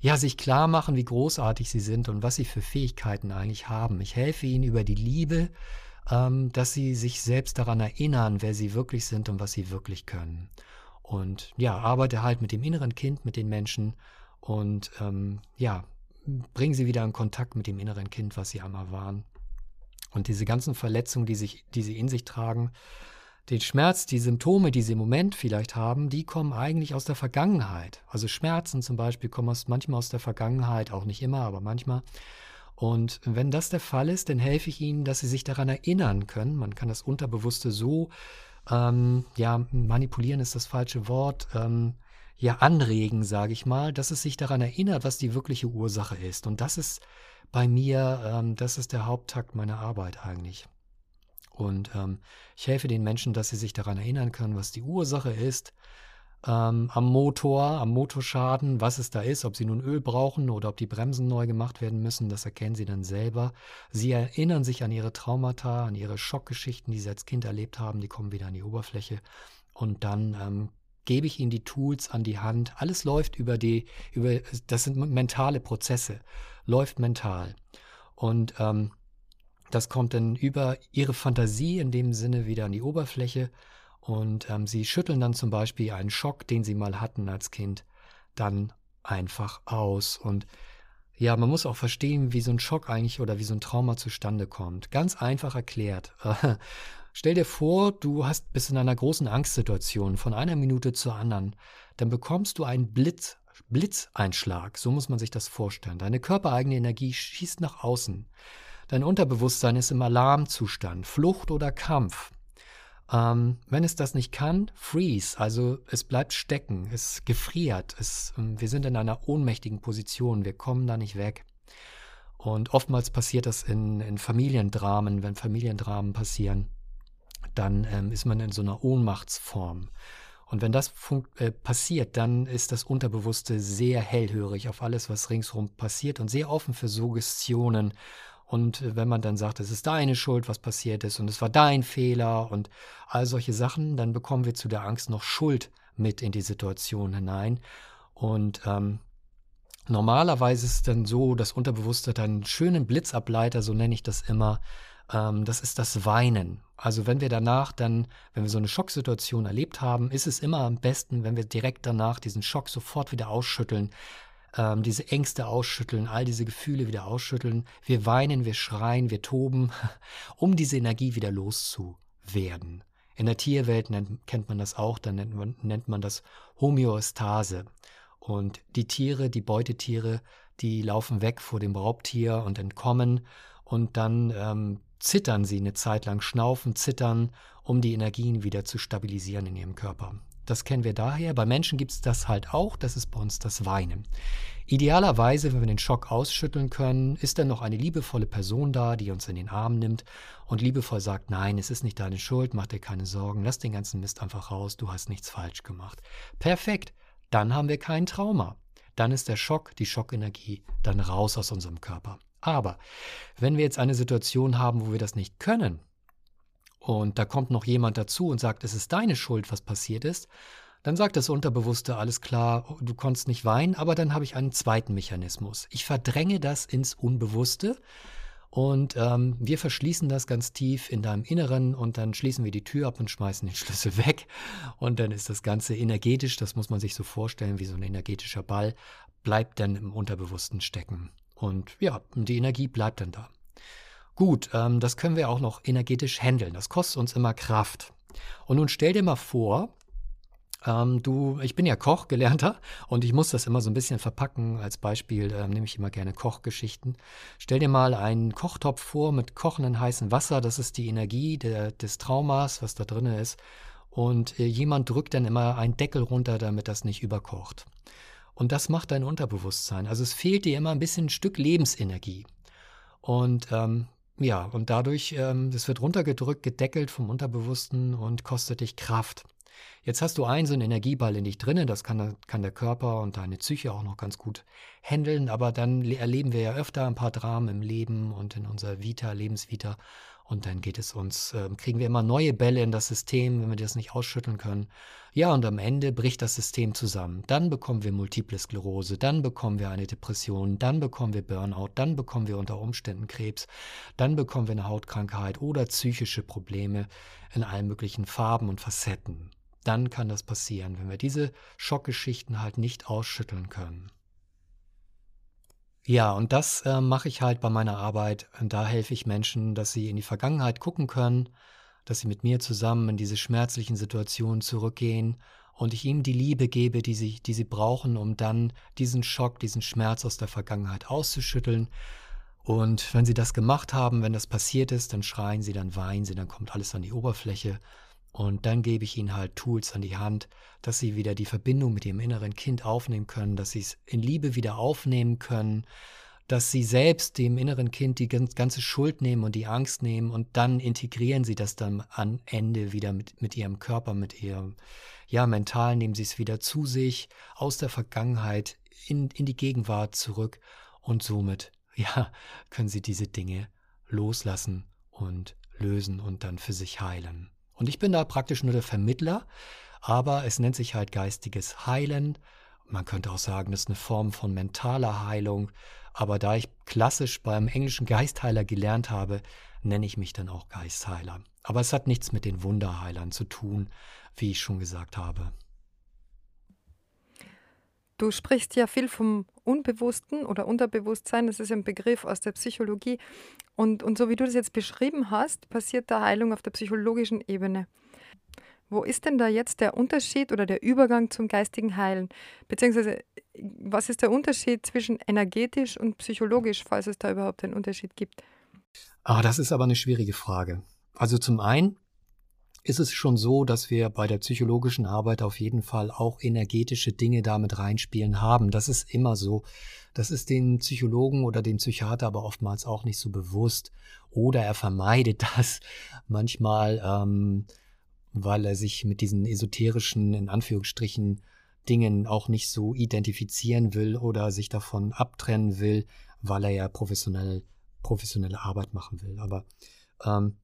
Ja, sich klar machen, wie großartig sie sind und was sie für Fähigkeiten eigentlich haben. Ich helfe ihnen über die Liebe, ähm, dass sie sich selbst daran erinnern, wer sie wirklich sind und was sie wirklich können. Und ja, arbeite halt mit dem inneren Kind, mit den Menschen und ähm, ja, bringen sie wieder in Kontakt mit dem inneren Kind, was sie einmal waren. Und diese ganzen Verletzungen, die, sich, die sie in sich tragen, den Schmerz, die Symptome, die sie im Moment vielleicht haben, die kommen eigentlich aus der Vergangenheit. Also Schmerzen zum Beispiel kommen aus, manchmal aus der Vergangenheit, auch nicht immer, aber manchmal. Und wenn das der Fall ist, dann helfe ich ihnen, dass sie sich daran erinnern können. Man kann das Unterbewusste so ähm, ja, manipulieren ist das falsche Wort, ähm, ja, anregen, sage ich mal, dass es sich daran erinnert, was die wirkliche Ursache ist. Und das ist bei mir, ähm, das ist der Haupttakt meiner Arbeit eigentlich. Und ähm, ich helfe den Menschen, dass sie sich daran erinnern können, was die Ursache ist, ähm, am Motor, am Motorschaden, was es da ist, ob sie nun Öl brauchen oder ob die Bremsen neu gemacht werden müssen, das erkennen sie dann selber. Sie erinnern sich an ihre Traumata, an ihre Schockgeschichten, die sie als Kind erlebt haben, die kommen wieder an die Oberfläche und dann ähm, gebe ich ihnen die Tools an die Hand. Alles läuft über die, über, das sind mentale Prozesse, läuft mental. Und ähm, das kommt dann über ihre Fantasie in dem Sinne wieder an die Oberfläche und ähm, sie schütteln dann zum Beispiel einen Schock, den sie mal hatten als Kind, dann einfach aus. Und ja, man muss auch verstehen, wie so ein Schock eigentlich oder wie so ein Trauma zustande kommt. Ganz einfach erklärt. Stell dir vor, du hast bist in einer großen Angstsituation von einer Minute zur anderen. Dann bekommst du einen Blitz, Blitzeinschlag. So muss man sich das vorstellen. Deine körpereigene Energie schießt nach außen. Dein Unterbewusstsein ist im Alarmzustand, Flucht oder Kampf. Ähm, wenn es das nicht kann, freeze, also es bleibt stecken, es gefriert, es, ähm, wir sind in einer ohnmächtigen Position, wir kommen da nicht weg. Und oftmals passiert das in, in Familiendramen, wenn Familiendramen passieren, dann ähm, ist man in so einer Ohnmachtsform. Und wenn das äh, passiert, dann ist das Unterbewusste sehr hellhörig auf alles, was ringsherum passiert und sehr offen für Suggestionen und äh, wenn man dann sagt, es ist deine Schuld, was passiert ist und es war dein Fehler und all solche Sachen, dann bekommen wir zu der Angst noch Schuld mit in die Situation hinein. Und ähm, normalerweise ist es dann so, das Unterbewusste hat einen schönen Blitzableiter, so nenne ich das immer. Ähm, das ist das Weinen. Also wenn wir danach dann, wenn wir so eine Schocksituation erlebt haben, ist es immer am besten, wenn wir direkt danach diesen Schock sofort wieder ausschütteln, ähm, diese Ängste ausschütteln, all diese Gefühle wieder ausschütteln. Wir weinen, wir schreien, wir toben, um diese Energie wieder loszuwerden. In der Tierwelt nennt, kennt man das auch, dann nennt man, nennt man das Homöostase. Und die Tiere, die Beutetiere, die laufen weg vor dem Raubtier und entkommen und dann ähm, zittern sie eine Zeit lang, schnaufen, zittern, um die Energien wieder zu stabilisieren in ihrem Körper. Das kennen wir daher. Bei Menschen gibt es das halt auch. Das ist bei uns das Weinen. Idealerweise, wenn wir den Schock ausschütteln können, ist dann noch eine liebevolle Person da, die uns in den Arm nimmt und liebevoll sagt, nein, es ist nicht deine Schuld, mach dir keine Sorgen, lass den ganzen Mist einfach raus, du hast nichts falsch gemacht. Perfekt, dann haben wir kein Trauma. Dann ist der Schock, die Schockenergie dann raus aus unserem Körper. Aber wenn wir jetzt eine Situation haben, wo wir das nicht können, und da kommt noch jemand dazu und sagt, es ist deine Schuld, was passiert ist, dann sagt das Unterbewusste, alles klar, du konntest nicht weinen, aber dann habe ich einen zweiten Mechanismus. Ich verdränge das ins Unbewusste und ähm, wir verschließen das ganz tief in deinem Inneren und dann schließen wir die Tür ab und schmeißen den Schlüssel weg. Und dann ist das Ganze energetisch, das muss man sich so vorstellen, wie so ein energetischer Ball, bleibt dann im Unterbewussten stecken. Und ja, die Energie bleibt dann da. Gut, ähm, das können wir auch noch energetisch handeln. Das kostet uns immer Kraft. Und nun stell dir mal vor, ähm, du, ich bin ja Koch, gelernter, und ich muss das immer so ein bisschen verpacken. Als Beispiel ähm, nehme ich immer gerne Kochgeschichten. Stell dir mal einen Kochtopf vor mit kochendem heißem Wasser. Das ist die Energie der, des Traumas, was da drin ist. Und äh, jemand drückt dann immer einen Deckel runter, damit das nicht überkocht. Und das macht dein Unterbewusstsein. Also es fehlt dir immer ein bisschen ein Stück Lebensenergie. Und ähm, ja, und dadurch, ähm, das wird runtergedrückt, gedeckelt vom Unterbewussten und kostet dich Kraft. Jetzt hast du einen so einen Energieball in dich drinnen, das kann, kann der Körper und deine Psyche auch noch ganz gut handeln, aber dann erleben wir ja öfter ein paar Dramen im Leben und in unserer Vita, Lebensvita und dann geht es uns, äh, kriegen wir immer neue Bälle in das System, wenn wir das nicht ausschütteln können. Ja, und am Ende bricht das System zusammen. Dann bekommen wir Multiple Sklerose, dann bekommen wir eine Depression, dann bekommen wir Burnout, dann bekommen wir unter Umständen Krebs, dann bekommen wir eine Hautkrankheit oder psychische Probleme in allen möglichen Farben und Facetten. Dann kann das passieren, wenn wir diese Schockgeschichten halt nicht ausschütteln können. Ja, und das äh, mache ich halt bei meiner Arbeit. Da helfe ich Menschen, dass sie in die Vergangenheit gucken können, dass sie mit mir zusammen in diese schmerzlichen Situationen zurückgehen und ich ihnen die Liebe gebe, die sie, die sie brauchen, um dann diesen Schock, diesen Schmerz aus der Vergangenheit auszuschütteln. Und wenn sie das gemacht haben, wenn das passiert ist, dann schreien sie, dann weinen sie, dann kommt alles an die Oberfläche. Und dann gebe ich ihnen halt Tools an die Hand, dass sie wieder die Verbindung mit ihrem inneren Kind aufnehmen können, dass sie es in Liebe wieder aufnehmen können, dass sie selbst dem inneren Kind die ganze Schuld nehmen und die Angst nehmen und dann integrieren sie das dann am Ende wieder mit, mit ihrem Körper, mit ihrem, ja, mental nehmen sie es wieder zu sich, aus der Vergangenheit in, in die Gegenwart zurück und somit, ja, können sie diese Dinge loslassen und lösen und dann für sich heilen. Und ich bin da praktisch nur der Vermittler, aber es nennt sich halt geistiges Heilen. Man könnte auch sagen, das ist eine Form von mentaler Heilung. Aber da ich klassisch beim englischen Geistheiler gelernt habe, nenne ich mich dann auch Geistheiler. Aber es hat nichts mit den Wunderheilern zu tun, wie ich schon gesagt habe. Du sprichst ja viel vom Unbewussten oder Unterbewusstsein, das ist ein Begriff aus der Psychologie. Und, und so wie du das jetzt beschrieben hast, passiert da Heilung auf der psychologischen Ebene. Wo ist denn da jetzt der Unterschied oder der Übergang zum geistigen Heilen? Beziehungsweise, was ist der Unterschied zwischen energetisch und psychologisch, falls es da überhaupt einen Unterschied gibt? Ah, das ist aber eine schwierige Frage. Also zum einen ist es schon so, dass wir bei der psychologischen Arbeit auf jeden Fall auch energetische Dinge damit reinspielen haben. Das ist immer so. Das ist den Psychologen oder dem Psychiater aber oftmals auch nicht so bewusst. Oder er vermeidet das manchmal, ähm, weil er sich mit diesen esoterischen, in Anführungsstrichen, Dingen auch nicht so identifizieren will oder sich davon abtrennen will, weil er ja professionell, professionelle Arbeit machen will. Aber ähm,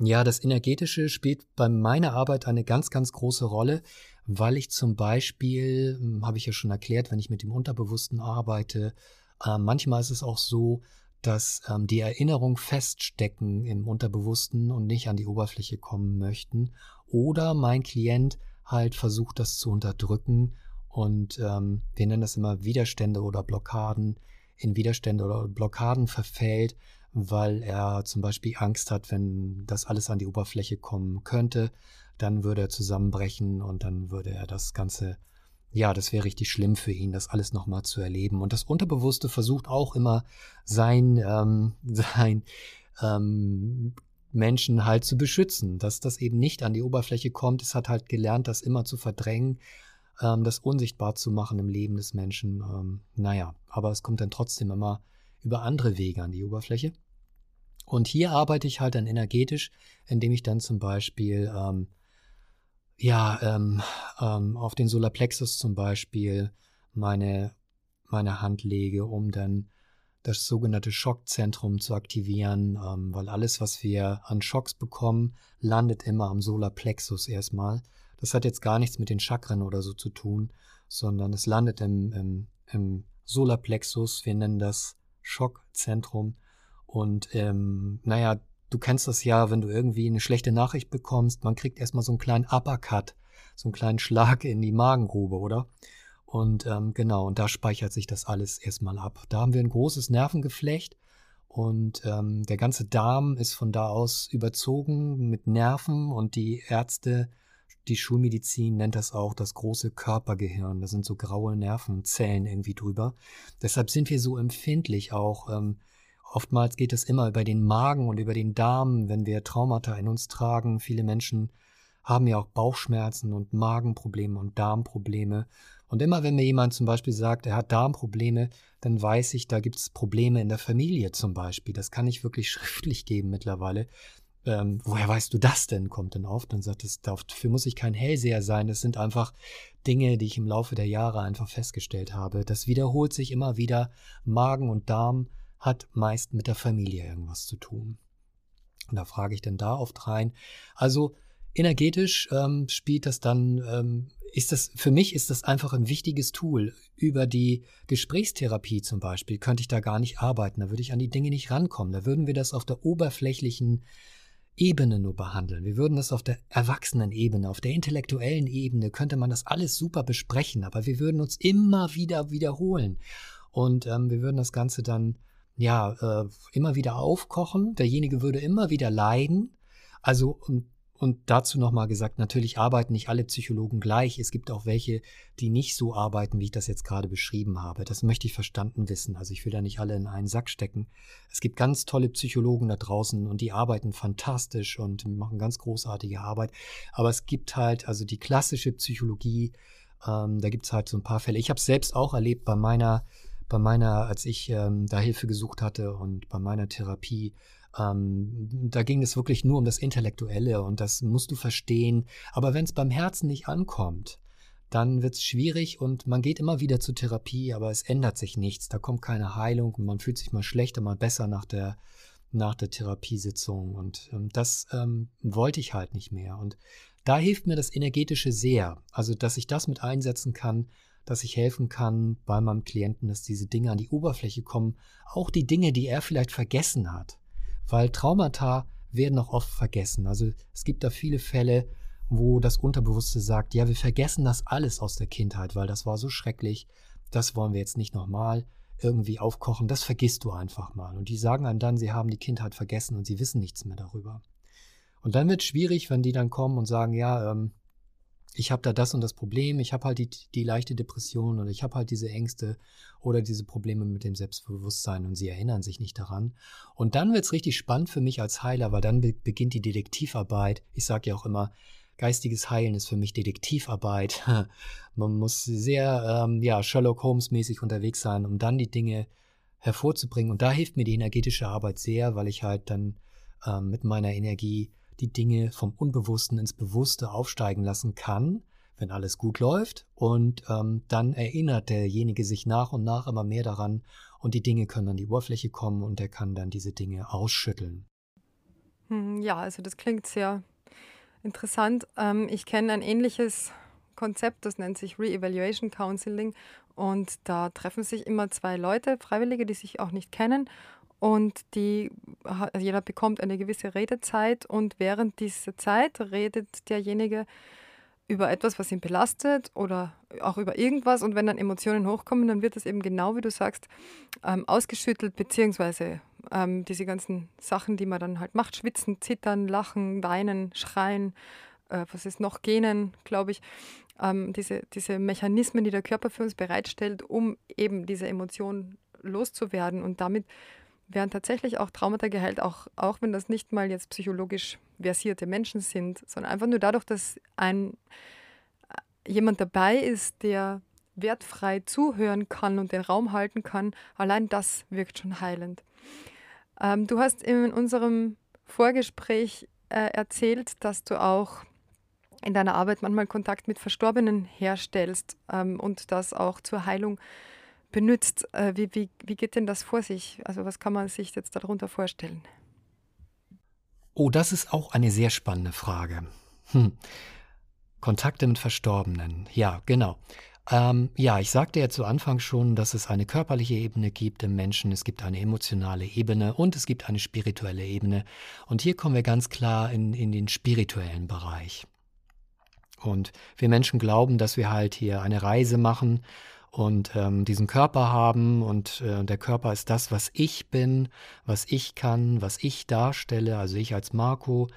ja, das Energetische spielt bei meiner Arbeit eine ganz, ganz große Rolle, weil ich zum Beispiel, hm, habe ich ja schon erklärt, wenn ich mit dem Unterbewussten arbeite, äh, manchmal ist es auch so, dass ähm, die Erinnerungen feststecken im Unterbewussten und nicht an die Oberfläche kommen möchten. Oder mein Klient halt versucht, das zu unterdrücken und ähm, wir nennen das immer Widerstände oder Blockaden, in Widerstände oder Blockaden verfällt, weil er zum Beispiel Angst hat, wenn das alles an die Oberfläche kommen könnte, dann würde er zusammenbrechen und dann würde er das Ganze, ja, das wäre richtig schlimm für ihn, das alles nochmal zu erleben. Und das Unterbewusste versucht auch immer sein, ähm, sein ähm, Menschen halt zu beschützen, dass das eben nicht an die Oberfläche kommt. Es hat halt gelernt, das immer zu verdrängen, ähm, das unsichtbar zu machen im Leben des Menschen. Ähm, naja, aber es kommt dann trotzdem immer über andere Wege an die Oberfläche. Und hier arbeite ich halt dann energetisch, indem ich dann zum Beispiel ähm, ja ähm, ähm, auf den Solarplexus zum Beispiel meine meine Hand lege, um dann das sogenannte Schockzentrum zu aktivieren, ähm, weil alles, was wir an Schocks bekommen, landet immer am Solarplexus erstmal. Das hat jetzt gar nichts mit den Chakren oder so zu tun, sondern es landet im, im, im Solarplexus. Wir nennen das Schockzentrum. Und ähm, naja, du kennst das ja, wenn du irgendwie eine schlechte Nachricht bekommst, man kriegt erstmal so einen kleinen Uppercut, so einen kleinen Schlag in die Magengrube, oder? Und ähm, genau, und da speichert sich das alles erstmal ab. Da haben wir ein großes Nervengeflecht und ähm, der ganze Darm ist von da aus überzogen mit Nerven und die Ärzte die Schulmedizin nennt das auch das große Körpergehirn. Da sind so graue Nervenzellen irgendwie drüber. Deshalb sind wir so empfindlich auch. Ähm, oftmals geht es immer über den Magen und über den Darm, wenn wir Traumata in uns tragen. Viele Menschen haben ja auch Bauchschmerzen und Magenprobleme und Darmprobleme. Und immer wenn mir jemand zum Beispiel sagt, er hat Darmprobleme, dann weiß ich, da gibt es Probleme in der Familie zum Beispiel. Das kann ich wirklich schriftlich geben mittlerweile ähm, woher weißt du das denn, kommt dann auf. Dann sagt es, dafür muss ich kein Hellseher sein. Das sind einfach Dinge, die ich im Laufe der Jahre einfach festgestellt habe. Das wiederholt sich immer wieder. Magen und Darm hat meist mit der Familie irgendwas zu tun. Und da frage ich dann da oft rein. Also energetisch ähm, spielt das dann, ähm, ist das, für mich ist das einfach ein wichtiges Tool. Über die Gesprächstherapie zum Beispiel könnte ich da gar nicht arbeiten. Da würde ich an die Dinge nicht rankommen. Da würden wir das auf der oberflächlichen Ebene nur behandeln. Wir würden das auf der Erwachsenenebene, auf der intellektuellen Ebene, könnte man das alles super besprechen, aber wir würden uns immer wieder wiederholen. Und ähm, wir würden das Ganze dann ja äh, immer wieder aufkochen. Derjenige würde immer wieder leiden. Also und dazu nochmal gesagt, natürlich arbeiten nicht alle Psychologen gleich. Es gibt auch welche, die nicht so arbeiten, wie ich das jetzt gerade beschrieben habe. Das möchte ich verstanden wissen. Also ich will da nicht alle in einen Sack stecken. Es gibt ganz tolle Psychologen da draußen und die arbeiten fantastisch und machen ganz großartige Arbeit. Aber es gibt halt, also die klassische Psychologie, ähm, da gibt es halt so ein paar Fälle. Ich habe es selbst auch erlebt bei meiner, bei meiner, als ich ähm, da Hilfe gesucht hatte und bei meiner Therapie ähm, da ging es wirklich nur um das Intellektuelle und das musst du verstehen. Aber wenn es beim Herzen nicht ankommt, dann wird es schwierig und man geht immer wieder zur Therapie, aber es ändert sich nichts. Da kommt keine Heilung und man fühlt sich mal schlechter, mal besser nach der, nach der Therapiesitzung. Und ähm, das ähm, wollte ich halt nicht mehr. Und da hilft mir das Energetische sehr. Also, dass ich das mit einsetzen kann, dass ich helfen kann bei meinem Klienten, dass diese Dinge an die Oberfläche kommen. Auch die Dinge, die er vielleicht vergessen hat weil Traumata werden auch oft vergessen. Also es gibt da viele Fälle, wo das Unterbewusste sagt, ja, wir vergessen das alles aus der Kindheit, weil das war so schrecklich, das wollen wir jetzt nicht nochmal irgendwie aufkochen, das vergisst du einfach mal. Und die sagen einem dann, sie haben die Kindheit vergessen und sie wissen nichts mehr darüber. Und dann wird es schwierig, wenn die dann kommen und sagen, ja, ähm, ich habe da das und das Problem, ich habe halt die, die leichte Depression oder ich habe halt diese Ängste oder diese Probleme mit dem Selbstbewusstsein und sie erinnern sich nicht daran. Und dann wird es richtig spannend für mich als Heiler, weil dann be beginnt die Detektivarbeit. Ich sage ja auch immer, geistiges Heilen ist für mich Detektivarbeit. Man muss sehr ähm, ja, Sherlock Holmes-mäßig unterwegs sein, um dann die Dinge hervorzubringen. Und da hilft mir die energetische Arbeit sehr, weil ich halt dann ähm, mit meiner Energie die Dinge vom Unbewussten ins Bewusste aufsteigen lassen kann, wenn alles gut läuft. Und ähm, dann erinnert derjenige sich nach und nach immer mehr daran und die Dinge können an die Oberfläche kommen und er kann dann diese Dinge ausschütteln. Hm, ja, also das klingt sehr interessant. Ähm, ich kenne ein ähnliches Konzept, das nennt sich Re-Evaluation Counseling. Und da treffen sich immer zwei Leute, Freiwillige, die sich auch nicht kennen und die, also jeder bekommt eine gewisse Redezeit und während dieser Zeit redet derjenige über etwas, was ihn belastet oder auch über irgendwas. Und wenn dann Emotionen hochkommen, dann wird das eben genau, wie du sagst, ähm, ausgeschüttelt, beziehungsweise ähm, diese ganzen Sachen, die man dann halt macht, schwitzen, zittern, lachen, weinen, schreien, äh, was ist noch, gähnen, glaube ich. Ähm, diese, diese Mechanismen, die der Körper für uns bereitstellt, um eben diese Emotionen loszuwerden und damit werden tatsächlich auch Traumata geheilt, auch, auch wenn das nicht mal jetzt psychologisch versierte Menschen sind, sondern einfach nur dadurch, dass ein äh, jemand dabei ist, der wertfrei zuhören kann und den Raum halten kann, allein das wirkt schon heilend. Ähm, du hast in unserem Vorgespräch äh, erzählt, dass du auch in deiner Arbeit manchmal Kontakt mit Verstorbenen herstellst ähm, und das auch zur Heilung benutzt. Äh, wie, wie, wie geht denn das vor sich? Also was kann man sich jetzt darunter vorstellen? Oh, das ist auch eine sehr spannende Frage. Hm. Kontakte mit Verstorbenen. Ja, genau. Ähm, ja, ich sagte ja zu Anfang schon, dass es eine körperliche Ebene gibt im Menschen, es gibt eine emotionale Ebene und es gibt eine spirituelle Ebene. Und hier kommen wir ganz klar in, in den spirituellen Bereich. Und wir Menschen glauben, dass wir halt hier eine Reise machen und ähm, diesen Körper haben und äh, der Körper ist das, was ich bin, was ich kann, was ich darstelle, also ich als Marco,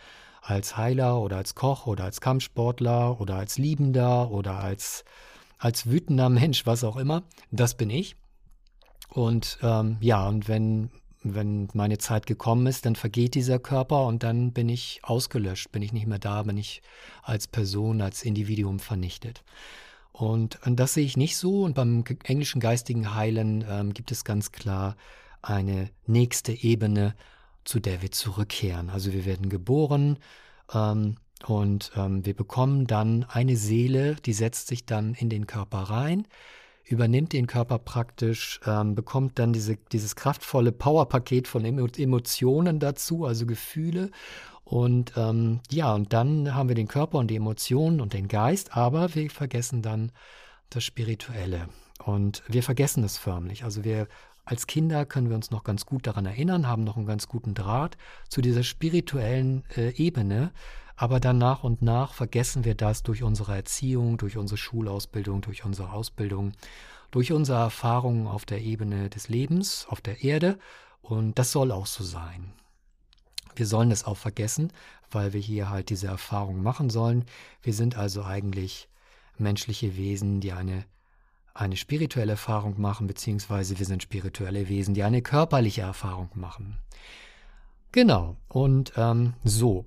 als Heiler oder als Koch oder als Kampfsportler oder als Liebender oder als, als wütender Mensch, was auch immer, das bin ich. Und ähm, ja, und wenn, wenn meine Zeit gekommen ist, dann vergeht dieser Körper und dann bin ich ausgelöscht, bin ich nicht mehr da, bin ich als Person, als Individuum vernichtet. Und, und das sehe ich nicht so. Und beim englischen geistigen Heilen ähm, gibt es ganz klar eine nächste Ebene, zu der wir zurückkehren. Also wir werden geboren ähm, und ähm, wir bekommen dann eine Seele, die setzt sich dann in den Körper rein, übernimmt den Körper praktisch, ähm, bekommt dann diese, dieses kraftvolle Powerpaket von Emotionen dazu, also Gefühle und ähm, ja, und dann haben wir den Körper und die Emotionen und den Geist, aber wir vergessen dann das Spirituelle. Und wir vergessen es förmlich. Also wir als Kinder können wir uns noch ganz gut daran erinnern, haben noch einen ganz guten Draht zu dieser spirituellen äh, Ebene. Aber dann nach und nach vergessen wir das durch unsere Erziehung, durch unsere Schulausbildung, durch unsere Ausbildung, durch unsere Erfahrungen auf der Ebene des Lebens, auf der Erde. Und das soll auch so sein. Wir sollen es auch vergessen, weil wir hier halt diese Erfahrung machen sollen. Wir sind also eigentlich menschliche Wesen, die eine, eine spirituelle Erfahrung machen, beziehungsweise wir sind spirituelle Wesen, die eine körperliche Erfahrung machen. Genau, und ähm, so.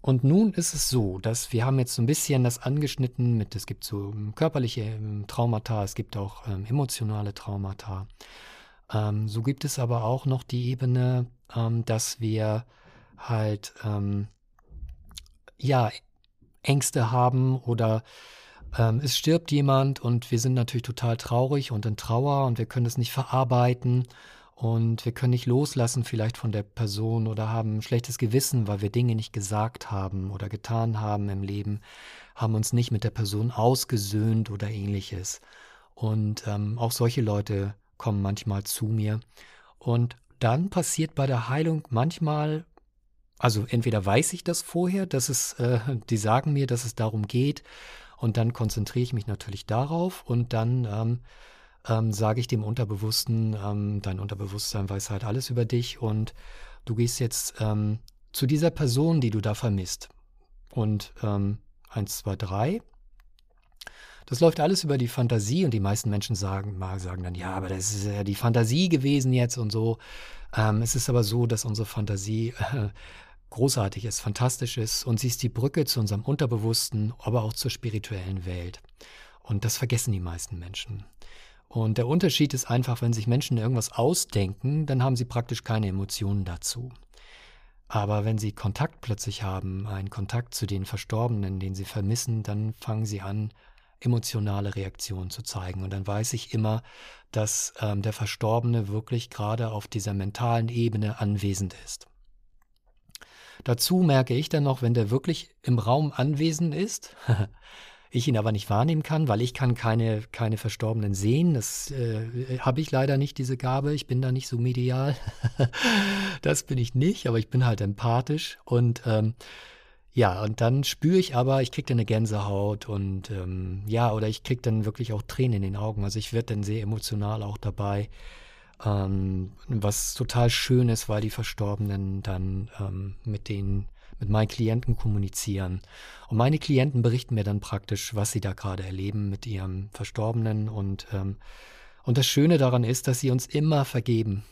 Und nun ist es so, dass wir haben jetzt so ein bisschen das angeschnitten mit, es gibt so ähm, körperliche ähm, Traumata, es gibt auch ähm, emotionale Traumata. Ähm, so gibt es aber auch noch die Ebene, ähm, dass wir halt ähm, ja Ängste haben oder ähm, es stirbt jemand und wir sind natürlich total traurig und in Trauer und wir können es nicht verarbeiten und wir können nicht loslassen vielleicht von der Person oder haben ein schlechtes Gewissen, weil wir Dinge nicht gesagt haben oder getan haben im Leben, haben uns nicht mit der Person ausgesöhnt oder ähnliches. Und ähm, auch solche Leute kommen manchmal zu mir. Und dann passiert bei der Heilung manchmal also entweder weiß ich das vorher, dass es, äh, die sagen mir, dass es darum geht, und dann konzentriere ich mich natürlich darauf und dann ähm, ähm, sage ich dem Unterbewussten, ähm, dein Unterbewusstsein weiß halt alles über dich und du gehst jetzt ähm, zu dieser Person, die du da vermisst. Und ähm, eins, zwei, drei, Das läuft alles über die Fantasie und die meisten Menschen sagen, mal sagen dann, ja, aber das ist ja die Fantasie gewesen jetzt und so. Ähm, es ist aber so, dass unsere Fantasie äh, großartig ist, fantastisch ist und sie ist die Brücke zu unserem Unterbewussten, aber auch zur spirituellen Welt. Und das vergessen die meisten Menschen. Und der Unterschied ist einfach, wenn sich Menschen irgendwas ausdenken, dann haben sie praktisch keine Emotionen dazu. Aber wenn sie Kontakt plötzlich haben, einen Kontakt zu den Verstorbenen, den sie vermissen, dann fangen sie an, emotionale Reaktionen zu zeigen. Und dann weiß ich immer, dass ähm, der Verstorbene wirklich gerade auf dieser mentalen Ebene anwesend ist. Dazu merke ich dann noch, wenn der wirklich im Raum anwesend ist, ich ihn aber nicht wahrnehmen kann, weil ich kann keine, keine Verstorbenen sehen. Das äh, habe ich leider nicht, diese Gabe. Ich bin da nicht so medial. das bin ich nicht, aber ich bin halt empathisch. Und ähm, ja, und dann spüre ich aber, ich kriege dann eine Gänsehaut und ähm, ja, oder ich kriege dann wirklich auch Tränen in den Augen. Also ich werde dann sehr emotional auch dabei. Ähm, was total schön ist, weil die Verstorbenen dann ähm, mit den mit meinen Klienten kommunizieren. Und meine Klienten berichten mir dann praktisch, was sie da gerade erleben mit ihrem Verstorbenen. Und, ähm, und das Schöne daran ist, dass sie uns immer vergeben.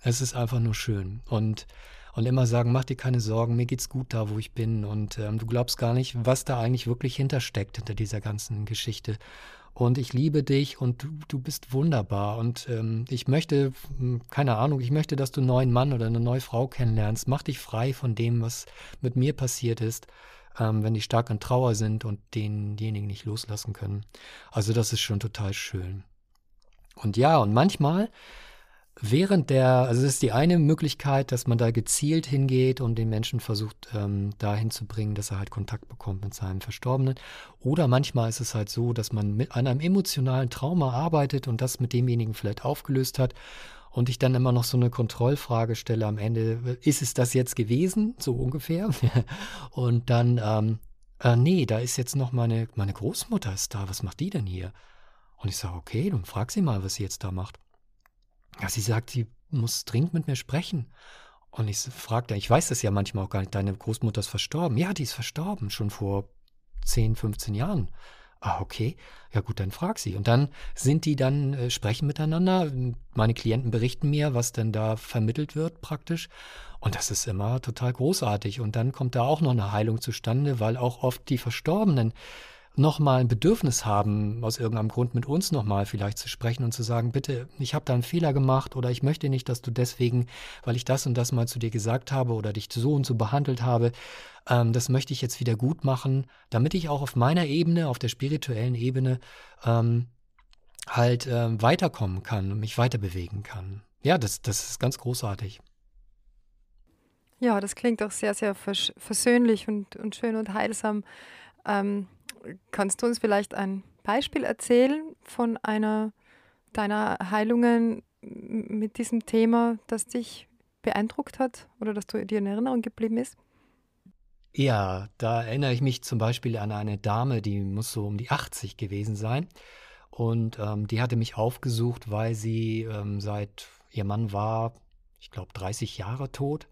Es ist einfach nur schön. Und, und immer sagen, mach dir keine Sorgen, mir geht's gut da, wo ich bin. Und ähm, du glaubst gar nicht, was da eigentlich wirklich hintersteckt, hinter dieser ganzen Geschichte und ich liebe dich und du, du bist wunderbar und ähm, ich möchte, hm, keine Ahnung, ich möchte, dass du einen neuen Mann oder eine neue Frau kennenlernst. Mach dich frei von dem, was mit mir passiert ist, ähm, wenn die stark in Trauer sind und denjenigen nicht loslassen können. Also das ist schon total schön. Und ja, und manchmal während der, also das ist die eine Möglichkeit, dass man da gezielt hingeht und den Menschen versucht, ähm, dahin zu bringen, dass er halt Kontakt bekommt mit seinem Verstorbenen. Oder manchmal ist es halt so, dass man mit einem emotionalen Trauma arbeitet und das mit demjenigen vielleicht aufgelöst hat und ich dann immer noch so eine Kontrollfrage stelle am Ende, ist es das jetzt gewesen? So ungefähr. und dann, ähm, äh, nee, da ist jetzt noch meine, meine Großmutter ist da, was macht die denn hier? Und ich sage, okay, dann frag sie mal, was sie jetzt da macht. Ja, sie sagt, sie muss dringend mit mir sprechen. Und ich fragte, ich weiß das ja manchmal auch gar nicht, deine Großmutter ist verstorben. Ja, die ist verstorben, schon vor 10, 15 Jahren. Ah, okay. Ja gut, dann frag sie. Und dann sind die dann, äh, sprechen miteinander. Meine Klienten berichten mir, was denn da vermittelt wird praktisch. Und das ist immer total großartig. Und dann kommt da auch noch eine Heilung zustande, weil auch oft die Verstorbenen nochmal ein Bedürfnis haben, aus irgendeinem Grund mit uns nochmal vielleicht zu sprechen und zu sagen, bitte, ich habe da einen Fehler gemacht oder ich möchte nicht, dass du deswegen, weil ich das und das mal zu dir gesagt habe oder dich so und so behandelt habe, ähm, das möchte ich jetzt wieder gut machen, damit ich auch auf meiner Ebene, auf der spirituellen Ebene, ähm, halt äh, weiterkommen kann und mich weiter bewegen kann. Ja, das, das ist ganz großartig. Ja, das klingt auch sehr, sehr vers versöhnlich und, und schön und heilsam. Ähm, kannst du uns vielleicht ein Beispiel erzählen von einer deiner Heilungen mit diesem Thema, das dich beeindruckt hat oder das dir in Erinnerung geblieben ist? Ja, da erinnere ich mich zum Beispiel an eine Dame, die muss so um die 80 gewesen sein. Und ähm, die hatte mich aufgesucht, weil sie ähm, seit ihr Mann war, ich glaube, 30 Jahre tot.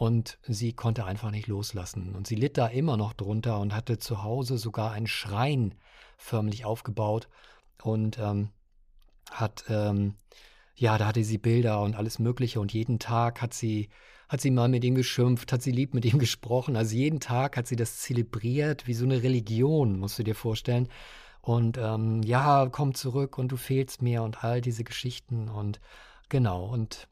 Und sie konnte einfach nicht loslassen. Und sie litt da immer noch drunter und hatte zu Hause sogar einen Schrein förmlich aufgebaut. Und ähm, hat, ähm, ja, da hatte sie Bilder und alles Mögliche. Und jeden Tag hat sie, hat sie mal mit ihm geschimpft, hat sie lieb mit ihm gesprochen. Also jeden Tag hat sie das zelebriert, wie so eine Religion, musst du dir vorstellen. Und ähm, ja, komm zurück und du fehlst mir und all diese Geschichten. Und genau, und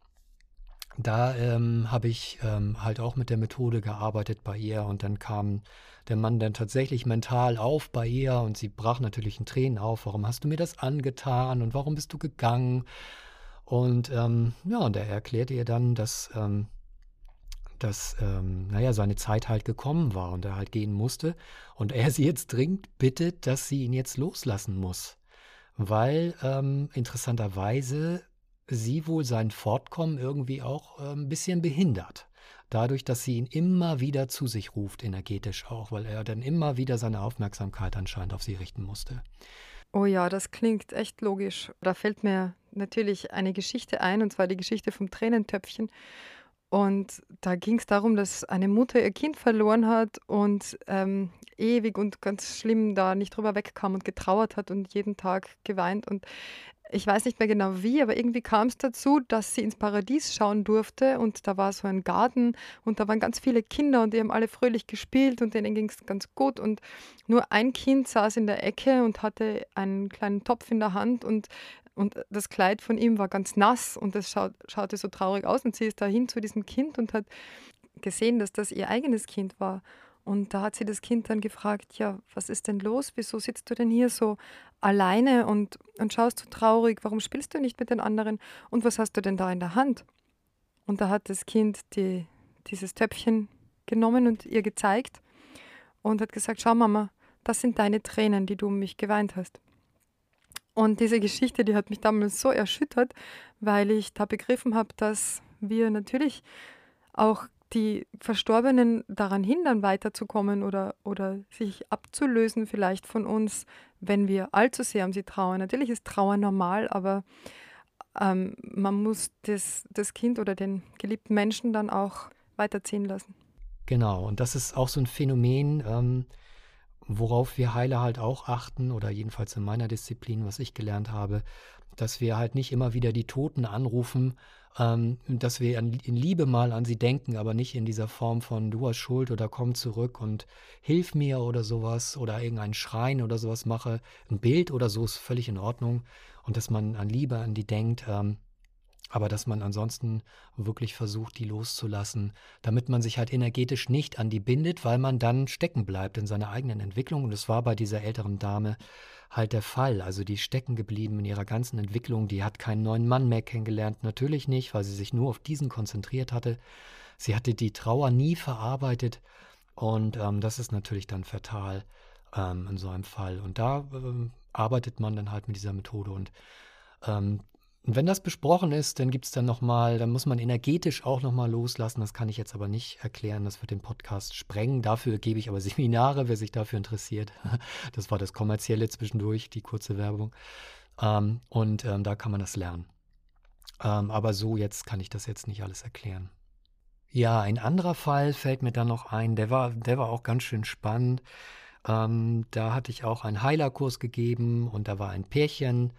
da ähm, habe ich ähm, halt auch mit der Methode gearbeitet bei ihr und dann kam der Mann dann tatsächlich mental auf bei ihr und sie brach natürlich in Tränen auf. Warum hast du mir das angetan und warum bist du gegangen? Und ähm, ja, und er erklärte ihr dann, dass, ähm, dass ähm, naja, seine Zeit halt gekommen war und er halt gehen musste und er sie jetzt dringend bittet, dass sie ihn jetzt loslassen muss. Weil ähm, interessanterweise sie wohl sein Fortkommen irgendwie auch äh, ein bisschen behindert. Dadurch, dass sie ihn immer wieder zu sich ruft, energetisch auch, weil er dann immer wieder seine Aufmerksamkeit anscheinend auf sie richten musste. Oh ja, das klingt echt logisch. Da fällt mir natürlich eine Geschichte ein, und zwar die Geschichte vom Tränentöpfchen. Und da ging es darum, dass eine Mutter ihr Kind verloren hat und ähm, ewig und ganz schlimm da nicht drüber wegkam und getrauert hat und jeden Tag geweint. Und ich weiß nicht mehr genau wie, aber irgendwie kam es dazu, dass sie ins Paradies schauen durfte und da war so ein Garten und da waren ganz viele Kinder und die haben alle fröhlich gespielt und denen ging es ganz gut und nur ein Kind saß in der Ecke und hatte einen kleinen Topf in der Hand und und das Kleid von ihm war ganz nass und das schaut, schaute so traurig aus. Und sie ist dahin zu diesem Kind und hat gesehen, dass das ihr eigenes Kind war. Und da hat sie das Kind dann gefragt, ja, was ist denn los? Wieso sitzt du denn hier so alleine und, und schaust so traurig? Warum spielst du nicht mit den anderen? Und was hast du denn da in der Hand? Und da hat das Kind die, dieses Töpfchen genommen und ihr gezeigt und hat gesagt, schau Mama, das sind deine Tränen, die du um mich geweint hast. Und diese Geschichte, die hat mich damals so erschüttert, weil ich da begriffen habe, dass wir natürlich auch die Verstorbenen daran hindern, weiterzukommen oder, oder sich abzulösen vielleicht von uns, wenn wir allzu sehr um sie trauern. Natürlich ist Trauer normal, aber ähm, man muss das, das Kind oder den geliebten Menschen dann auch weiterziehen lassen. Genau, und das ist auch so ein Phänomen, ähm, worauf wir Heiler halt auch achten, oder jedenfalls in meiner Disziplin, was ich gelernt habe, dass wir halt nicht immer wieder die Toten anrufen ähm, dass wir in, in Liebe mal an sie denken, aber nicht in dieser Form von du hast Schuld oder komm zurück und hilf mir oder sowas oder irgendein Schreien oder sowas mache. Ein Bild oder so ist völlig in Ordnung und dass man an Liebe an die denkt. Ähm, aber dass man ansonsten wirklich versucht, die loszulassen, damit man sich halt energetisch nicht an die bindet, weil man dann stecken bleibt in seiner eigenen Entwicklung. Und es war bei dieser älteren Dame halt der Fall. Also die stecken geblieben in ihrer ganzen Entwicklung. Die hat keinen neuen Mann mehr kennengelernt. Natürlich nicht, weil sie sich nur auf diesen konzentriert hatte. Sie hatte die Trauer nie verarbeitet. Und ähm, das ist natürlich dann fatal ähm, in so einem Fall. Und da ähm, arbeitet man dann halt mit dieser Methode. Und ähm, und wenn das besprochen ist, dann gibt es dann nochmal, dann muss man energetisch auch nochmal loslassen. Das kann ich jetzt aber nicht erklären, das wird den Podcast sprengen. Dafür gebe ich aber Seminare, wer sich dafür interessiert. Das war das Kommerzielle zwischendurch, die kurze Werbung. Ähm, und ähm, da kann man das lernen. Ähm, aber so jetzt kann ich das jetzt nicht alles erklären. Ja, ein anderer Fall fällt mir dann noch ein, der war, der war auch ganz schön spannend. Da hatte ich auch einen Heilerkurs gegeben und da war ein Pärchen,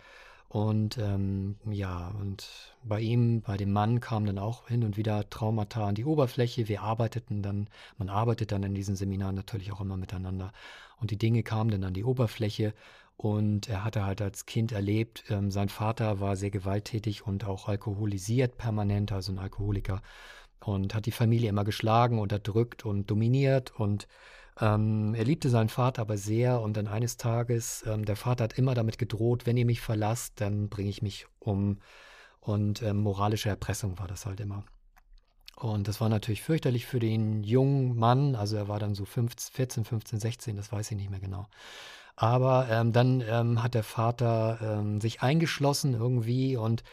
und ähm, ja, und bei ihm, bei dem Mann kamen dann auch hin und wieder Traumata an die Oberfläche. Wir arbeiteten dann, man arbeitet dann in diesen Seminaren natürlich auch immer miteinander. Und die Dinge kamen dann an die Oberfläche. Und er hatte halt als Kind erlebt, ähm, sein Vater war sehr gewalttätig und auch alkoholisiert permanent, also ein Alkoholiker. Und hat die Familie immer geschlagen, unterdrückt und dominiert und ähm, er liebte seinen Vater aber sehr und dann eines Tages, ähm, der Vater hat immer damit gedroht, wenn ihr mich verlasst, dann bringe ich mich um. Und ähm, moralische Erpressung war das halt immer. Und das war natürlich fürchterlich für den jungen Mann, also er war dann so 15, 14, 15, 16, das weiß ich nicht mehr genau. Aber ähm, dann ähm, hat der Vater ähm, sich eingeschlossen irgendwie und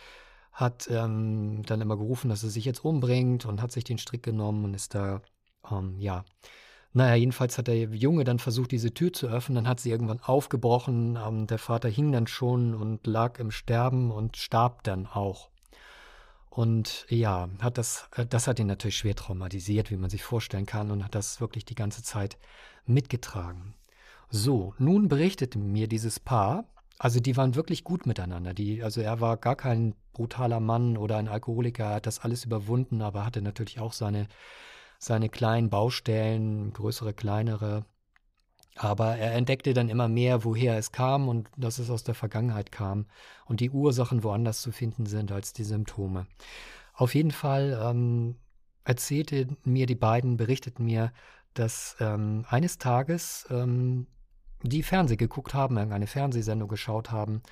hat dann immer gerufen, dass er sich jetzt umbringt und hat sich den Strick genommen und ist da, ja, naja, jedenfalls hat der Junge dann versucht, diese Tür zu öffnen. Dann hat sie irgendwann aufgebrochen. Ähm, der Vater hing dann schon und lag im Sterben und starb dann auch. Und ja, hat das, äh, das hat ihn natürlich schwer traumatisiert, wie man sich vorstellen kann, und hat das wirklich die ganze Zeit mitgetragen. So, nun berichtete mir dieses Paar, also die waren wirklich gut miteinander. Die, also er war gar kein brutaler Mann oder ein Alkoholiker, er hat das alles überwunden, aber hatte natürlich auch seine seine kleinen Baustellen, größere, kleinere. Aber er entdeckte dann immer mehr, woher es kam und dass es aus der Vergangenheit kam und die Ursachen woanders zu finden sind als die Symptome. Auf jeden Fall ähm, erzählte mir die beiden, berichteten mir, dass ähm, eines Tages ähm, die Fernseh geguckt haben, eine Fernsehsendung geschaut haben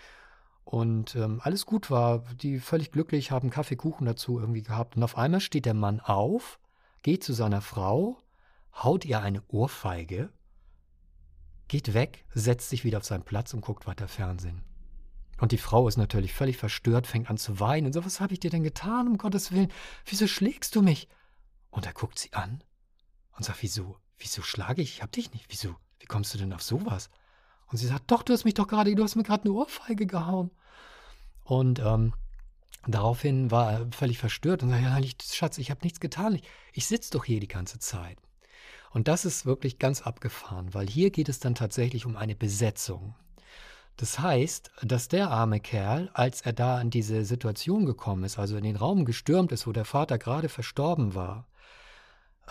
und ähm, alles gut war, die völlig glücklich haben Kaffee, Kuchen dazu irgendwie gehabt und auf einmal steht der Mann auf geht zu seiner Frau, haut ihr eine Ohrfeige, geht weg, setzt sich wieder auf seinen Platz und guckt weiter Fernsehen. Und die Frau ist natürlich völlig verstört, fängt an zu weinen und so, was habe ich dir denn getan, um Gottes Willen? Wieso schlägst du mich? Und er guckt sie an und sagt, wieso? Wieso schlage ich? Ich hab dich nicht. Wieso? Wie kommst du denn auf sowas? Und sie sagt, doch, du hast mich doch gerade, du hast mir gerade eine Ohrfeige gehauen. Und ähm, Daraufhin war er völlig verstört und sagte, ja, Schatz, ich habe nichts getan. Ich, ich sitze doch hier die ganze Zeit. Und das ist wirklich ganz abgefahren, weil hier geht es dann tatsächlich um eine Besetzung. Das heißt, dass der arme Kerl, als er da in diese Situation gekommen ist, also in den Raum gestürmt ist, wo der Vater gerade verstorben war,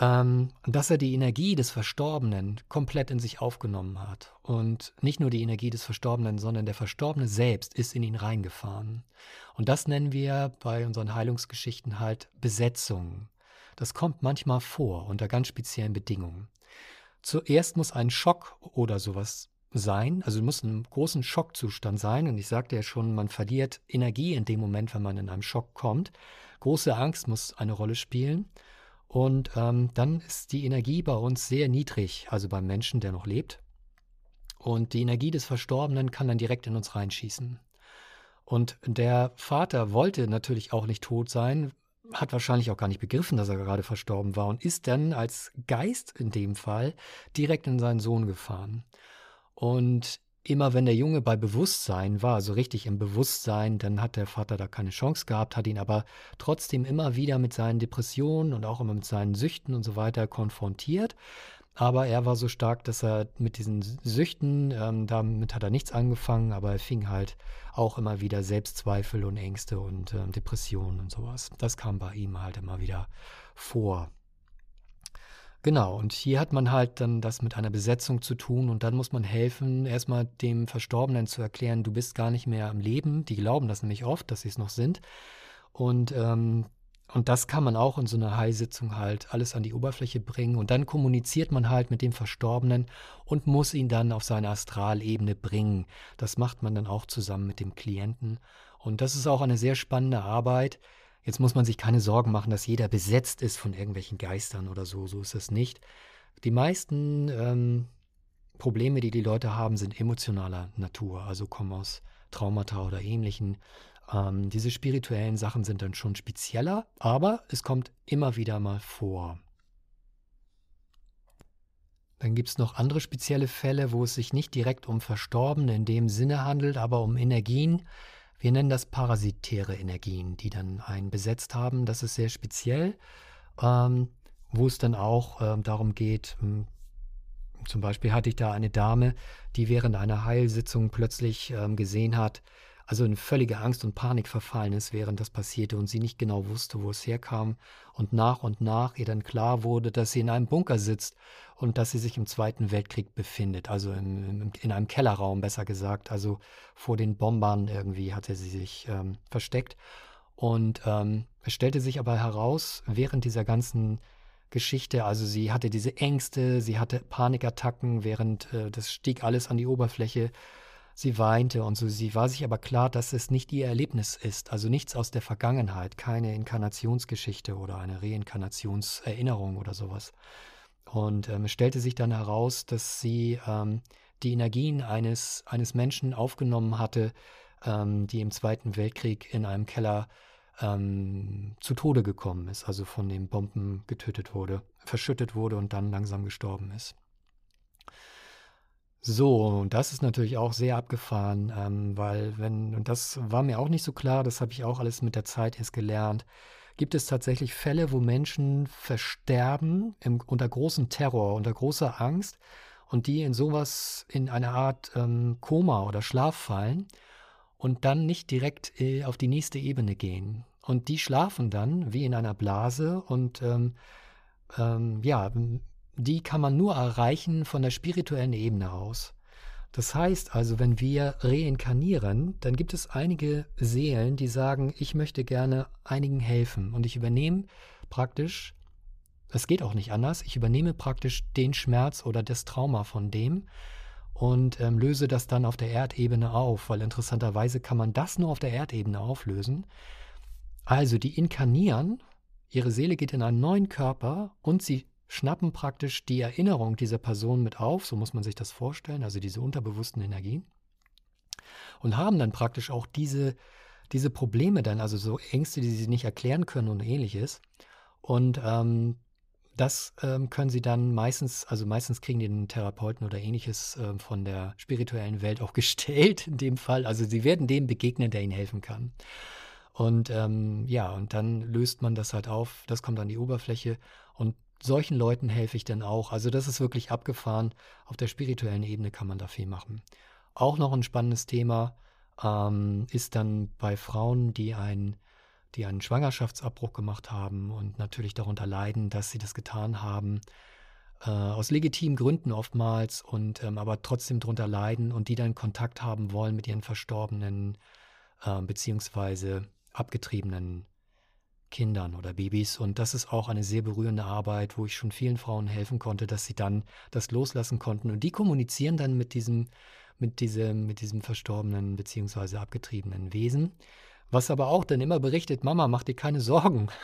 ähm, dass er die Energie des Verstorbenen komplett in sich aufgenommen hat. Und nicht nur die Energie des Verstorbenen, sondern der Verstorbene selbst ist in ihn reingefahren. Und das nennen wir bei unseren Heilungsgeschichten halt Besetzung. Das kommt manchmal vor unter ganz speziellen Bedingungen. Zuerst muss ein Schock oder sowas sein, also muss ein großen Schockzustand sein. Und ich sagte ja schon, man verliert Energie in dem Moment, wenn man in einem Schock kommt. Große Angst muss eine Rolle spielen. Und ähm, dann ist die Energie bei uns sehr niedrig, also beim Menschen, der noch lebt. Und die Energie des Verstorbenen kann dann direkt in uns reinschießen. Und der Vater wollte natürlich auch nicht tot sein, hat wahrscheinlich auch gar nicht begriffen, dass er gerade verstorben war und ist dann als Geist in dem Fall direkt in seinen Sohn gefahren. Und immer wenn der Junge bei Bewusstsein war, also richtig im Bewusstsein, dann hat der Vater da keine Chance gehabt, hat ihn aber trotzdem immer wieder mit seinen Depressionen und auch immer mit seinen Süchten und so weiter konfrontiert. Aber er war so stark, dass er mit diesen Süchten, ähm, damit hat er nichts angefangen, aber er fing halt auch immer wieder Selbstzweifel und Ängste und ähm, Depressionen und sowas. Das kam bei ihm halt immer wieder vor. Genau, und hier hat man halt dann das mit einer Besetzung zu tun und dann muss man helfen, erstmal dem Verstorbenen zu erklären, du bist gar nicht mehr am Leben. Die glauben das nämlich oft, dass sie es noch sind. Und, ähm, und das kann man auch in so einer Heilsitzung halt alles an die Oberfläche bringen. Und dann kommuniziert man halt mit dem Verstorbenen und muss ihn dann auf seine Astralebene bringen. Das macht man dann auch zusammen mit dem Klienten. Und das ist auch eine sehr spannende Arbeit Jetzt muss man sich keine Sorgen machen, dass jeder besetzt ist von irgendwelchen Geistern oder so. So ist es nicht. Die meisten ähm, Probleme, die die Leute haben, sind emotionaler Natur, also kommen aus Traumata oder ähnlichen. Ähm, diese spirituellen Sachen sind dann schon spezieller, aber es kommt immer wieder mal vor. Dann gibt es noch andere spezielle Fälle, wo es sich nicht direkt um Verstorbene in dem Sinne handelt, aber um Energien, wir nennen das parasitäre Energien, die dann einen besetzt haben. Das ist sehr speziell, ähm, wo es dann auch ähm, darum geht, ähm, zum Beispiel hatte ich da eine Dame, die während einer Heilsitzung plötzlich ähm, gesehen hat, also in völlige Angst und Panik verfallen ist, während das passierte und sie nicht genau wusste, wo es herkam und nach und nach ihr dann klar wurde, dass sie in einem Bunker sitzt und dass sie sich im Zweiten Weltkrieg befindet, also im, im, in einem Kellerraum besser gesagt, also vor den Bombern irgendwie hatte sie sich ähm, versteckt und ähm, es stellte sich aber heraus, während dieser ganzen Geschichte. Also sie hatte diese Ängste, sie hatte Panikattacken, während äh, das stieg alles an die Oberfläche. Sie weinte und so. Sie war sich aber klar, dass es nicht ihr Erlebnis ist, also nichts aus der Vergangenheit, keine Inkarnationsgeschichte oder eine Reinkarnationserinnerung oder sowas. Und ähm, es stellte sich dann heraus, dass sie ähm, die Energien eines, eines Menschen aufgenommen hatte, ähm, die im Zweiten Weltkrieg in einem Keller ähm, zu Tode gekommen ist, also von den Bomben getötet wurde, verschüttet wurde und dann langsam gestorben ist. So, und das ist natürlich auch sehr abgefahren, ähm, weil wenn, und das war mir auch nicht so klar, das habe ich auch alles mit der Zeit erst gelernt, gibt es tatsächlich Fälle, wo Menschen versterben im, unter großem Terror, unter großer Angst und die in sowas, in eine Art ähm, Koma oder Schlaf fallen und dann nicht direkt äh, auf die nächste Ebene gehen. Und die schlafen dann wie in einer Blase und ähm, ähm, ja, die kann man nur erreichen von der spirituellen Ebene aus. Das heißt also, wenn wir reinkarnieren, dann gibt es einige Seelen, die sagen, ich möchte gerne einigen helfen und ich übernehme praktisch, es geht auch nicht anders, ich übernehme praktisch den Schmerz oder das Trauma von dem und ähm, löse das dann auf der Erdebene auf, weil interessanterweise kann man das nur auf der Erdebene auflösen. Also die inkarnieren, ihre Seele geht in einen neuen Körper und sie schnappen praktisch die Erinnerung dieser Person mit auf, so muss man sich das vorstellen, also diese unterbewussten Energien, und haben dann praktisch auch diese, diese Probleme dann, also so Ängste, die sie nicht erklären können und ähnliches. Und ähm, das ähm, können sie dann meistens, also meistens kriegen die den Therapeuten oder ähnliches äh, von der spirituellen Welt auch gestellt in dem Fall. Also sie werden dem begegnen, der ihnen helfen kann. Und ähm, ja, und dann löst man das halt auf, das kommt an die Oberfläche solchen Leuten helfe ich dann auch. Also das ist wirklich abgefahren. Auf der spirituellen Ebene kann man da viel machen. Auch noch ein spannendes Thema ähm, ist dann bei Frauen, die, ein, die einen Schwangerschaftsabbruch gemacht haben und natürlich darunter leiden, dass sie das getan haben, äh, aus legitimen Gründen oftmals und ähm, aber trotzdem darunter leiden und die dann Kontakt haben wollen mit ihren verstorbenen äh, beziehungsweise abgetriebenen Kindern oder Babys. Und das ist auch eine sehr berührende Arbeit, wo ich schon vielen Frauen helfen konnte, dass sie dann das loslassen konnten. Und die kommunizieren dann mit diesem, mit diesem, mit diesem verstorbenen beziehungsweise abgetriebenen Wesen. Was aber auch dann immer berichtet, Mama, mach dir keine Sorgen.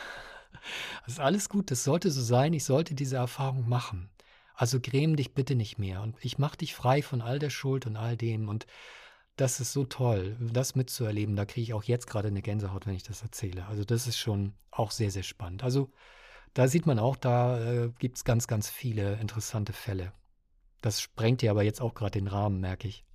Das ist alles gut, das sollte so sein, ich sollte diese Erfahrung machen. Also gräm dich bitte nicht mehr und ich mach dich frei von all der Schuld und all dem und das ist so toll, das mitzuerleben. Da kriege ich auch jetzt gerade eine Gänsehaut, wenn ich das erzähle. Also das ist schon auch sehr, sehr spannend. Also da sieht man auch, da äh, gibt es ganz, ganz viele interessante Fälle. Das sprengt dir aber jetzt auch gerade den Rahmen, merke ich.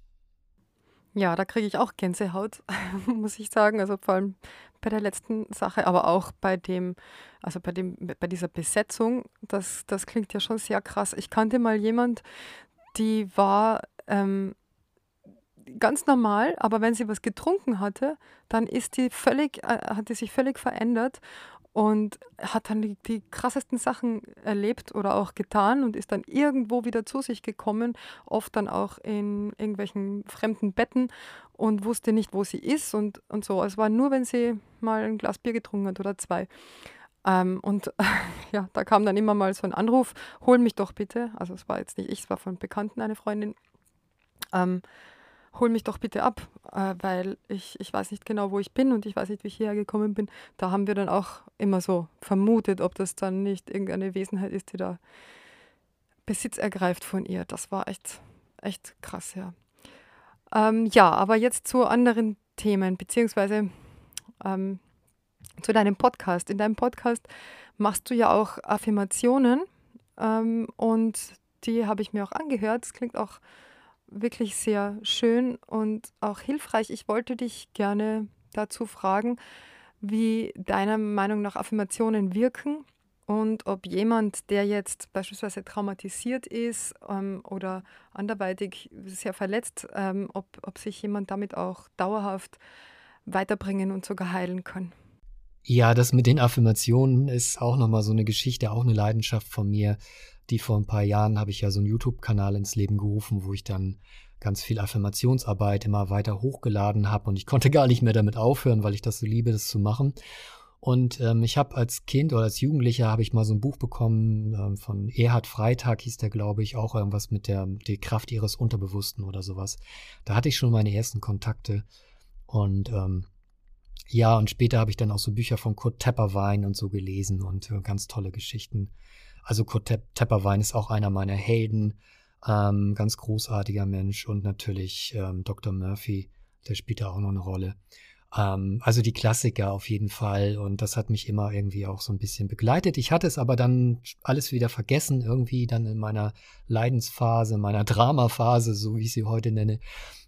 Ja, da kriege ich auch Gänsehaut, muss ich sagen. Also vor allem bei der letzten Sache, aber auch bei dem, also bei dem, bei dieser Besetzung, das, das klingt ja schon sehr krass. Ich kannte mal jemand, die war ähm, ganz normal, aber wenn sie was getrunken hatte, dann ist die völlig, äh, hat die sich völlig verändert und hat dann die, die, krassesten Sachen erlebt oder auch getan und ist dann irgendwo wieder zu sich gekommen, oft dann auch in irgendwelchen fremden Betten und wusste nicht, wo sie ist und, und so. Es war nur, wenn sie mal ein Glas Bier getrunken hat oder zwei. Ähm, und ja, da kam dann immer mal so ein Anruf, hol mich doch bitte. Also es war jetzt nicht ich, es war von Bekannten eine Freundin. Ähm, hol mich doch bitte ab, äh, weil ich, ich weiß nicht genau, wo ich bin und ich weiß nicht, wie ich hierher gekommen bin. Da haben wir dann auch immer so vermutet, ob das dann nicht irgendeine Wesenheit ist, die da Besitz ergreift von ihr. Das war echt, echt krass, ja. Ähm, ja, aber jetzt zu anderen Themen, beziehungsweise ähm, zu deinem Podcast. In deinem Podcast machst du ja auch Affirmationen ähm, und die habe ich mir auch angehört. Das klingt auch wirklich sehr schön und auch hilfreich. Ich wollte dich gerne dazu fragen, wie deiner Meinung nach Affirmationen wirken und ob jemand, der jetzt beispielsweise traumatisiert ist ähm, oder anderweitig sehr verletzt, ähm, ob, ob sich jemand damit auch dauerhaft weiterbringen und sogar heilen kann. Ja, das mit den Affirmationen ist auch nochmal so eine Geschichte, auch eine Leidenschaft von mir die vor ein paar Jahren habe ich ja so einen YouTube-Kanal ins Leben gerufen, wo ich dann ganz viel Affirmationsarbeit immer weiter hochgeladen habe und ich konnte gar nicht mehr damit aufhören, weil ich das so liebe, das zu machen. Und ähm, ich habe als Kind oder als Jugendlicher habe ich mal so ein Buch bekommen ähm, von Erhard Freitag, hieß der, glaube ich, auch irgendwas mit der die Kraft ihres Unterbewussten oder sowas. Da hatte ich schon meine ersten Kontakte und ähm, ja, und später habe ich dann auch so Bücher von Kurt Tepperwein und so gelesen und äh, ganz tolle Geschichten. Also Kurt Tepperwein ist auch einer meiner Helden, ähm, ganz großartiger Mensch und natürlich ähm, Dr. Murphy, der spielt da auch noch eine Rolle. Ähm, also die Klassiker auf jeden Fall und das hat mich immer irgendwie auch so ein bisschen begleitet. Ich hatte es aber dann alles wieder vergessen, irgendwie dann in meiner Leidensphase, meiner Dramaphase, so wie ich sie heute nenne.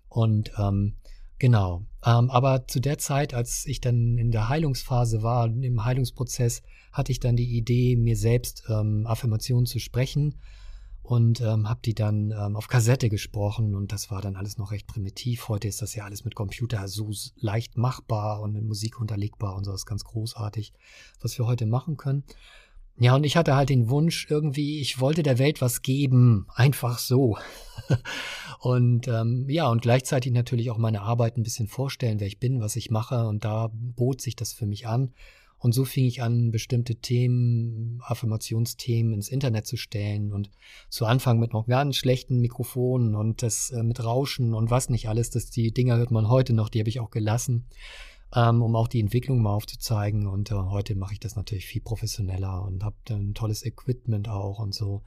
Und ähm, Genau. Ähm, aber zu der Zeit, als ich dann in der Heilungsphase war, im Heilungsprozess, hatte ich dann die Idee, mir selbst ähm, Affirmationen zu sprechen und ähm, habe die dann ähm, auf Kassette gesprochen und das war dann alles noch recht primitiv. Heute ist das ja alles mit Computer so leicht machbar und mit Musik unterlegbar und so das ist ganz großartig, was wir heute machen können. Ja, und ich hatte halt den Wunsch irgendwie, ich wollte der Welt was geben, einfach so. und ähm, ja, und gleichzeitig natürlich auch meine Arbeit ein bisschen vorstellen, wer ich bin, was ich mache. Und da bot sich das für mich an. Und so fing ich an, bestimmte Themen, Affirmationsthemen ins Internet zu stellen und zu Anfang mit noch ganz schlechten Mikrofonen und das äh, mit Rauschen und was nicht alles, das die Dinger hört man heute noch, die habe ich auch gelassen ähm, um auch die Entwicklung mal aufzuzeigen. Und äh, heute mache ich das natürlich viel professioneller und habe ein tolles Equipment auch und so.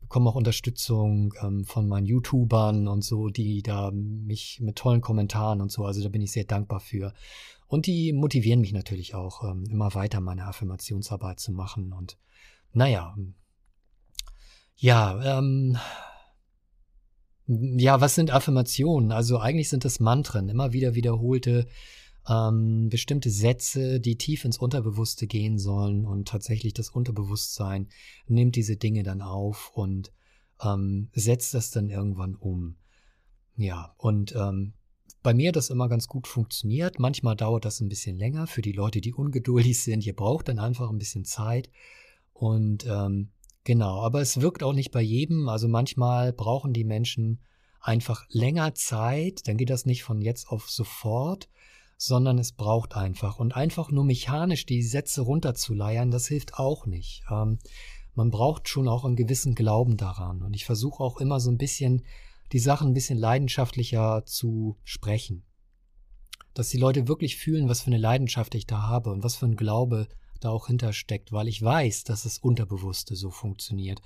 Bekomme auch Unterstützung ähm, von meinen YouTubern und so, die da mich mit tollen Kommentaren und so, also da bin ich sehr dankbar für. Und die motivieren mich natürlich auch, ähm, immer weiter meine Affirmationsarbeit zu machen. Und naja, ja, ähm, ja, was sind Affirmationen? Also eigentlich sind das Mantren, immer wieder wiederholte ähm, bestimmte Sätze, die tief ins Unterbewusste gehen sollen und tatsächlich das Unterbewusstsein nimmt diese Dinge dann auf und ähm, setzt das dann irgendwann um. Ja, und ähm, bei mir hat das immer ganz gut funktioniert. Manchmal dauert das ein bisschen länger für die Leute, die ungeduldig sind. Ihr braucht dann einfach ein bisschen Zeit. Und ähm, genau, aber es wirkt auch nicht bei jedem. Also manchmal brauchen die Menschen einfach länger Zeit. Dann geht das nicht von jetzt auf sofort, sondern es braucht einfach. Und einfach nur mechanisch die Sätze runterzuleiern, das hilft auch nicht. Ähm, man braucht schon auch einen gewissen Glauben daran. Und ich versuche auch immer so ein bisschen die Sachen ein bisschen leidenschaftlicher zu sprechen. Dass die Leute wirklich fühlen, was für eine Leidenschaft ich da habe und was für ein Glaube da auch hintersteckt, weil ich weiß, dass das Unterbewusste so funktioniert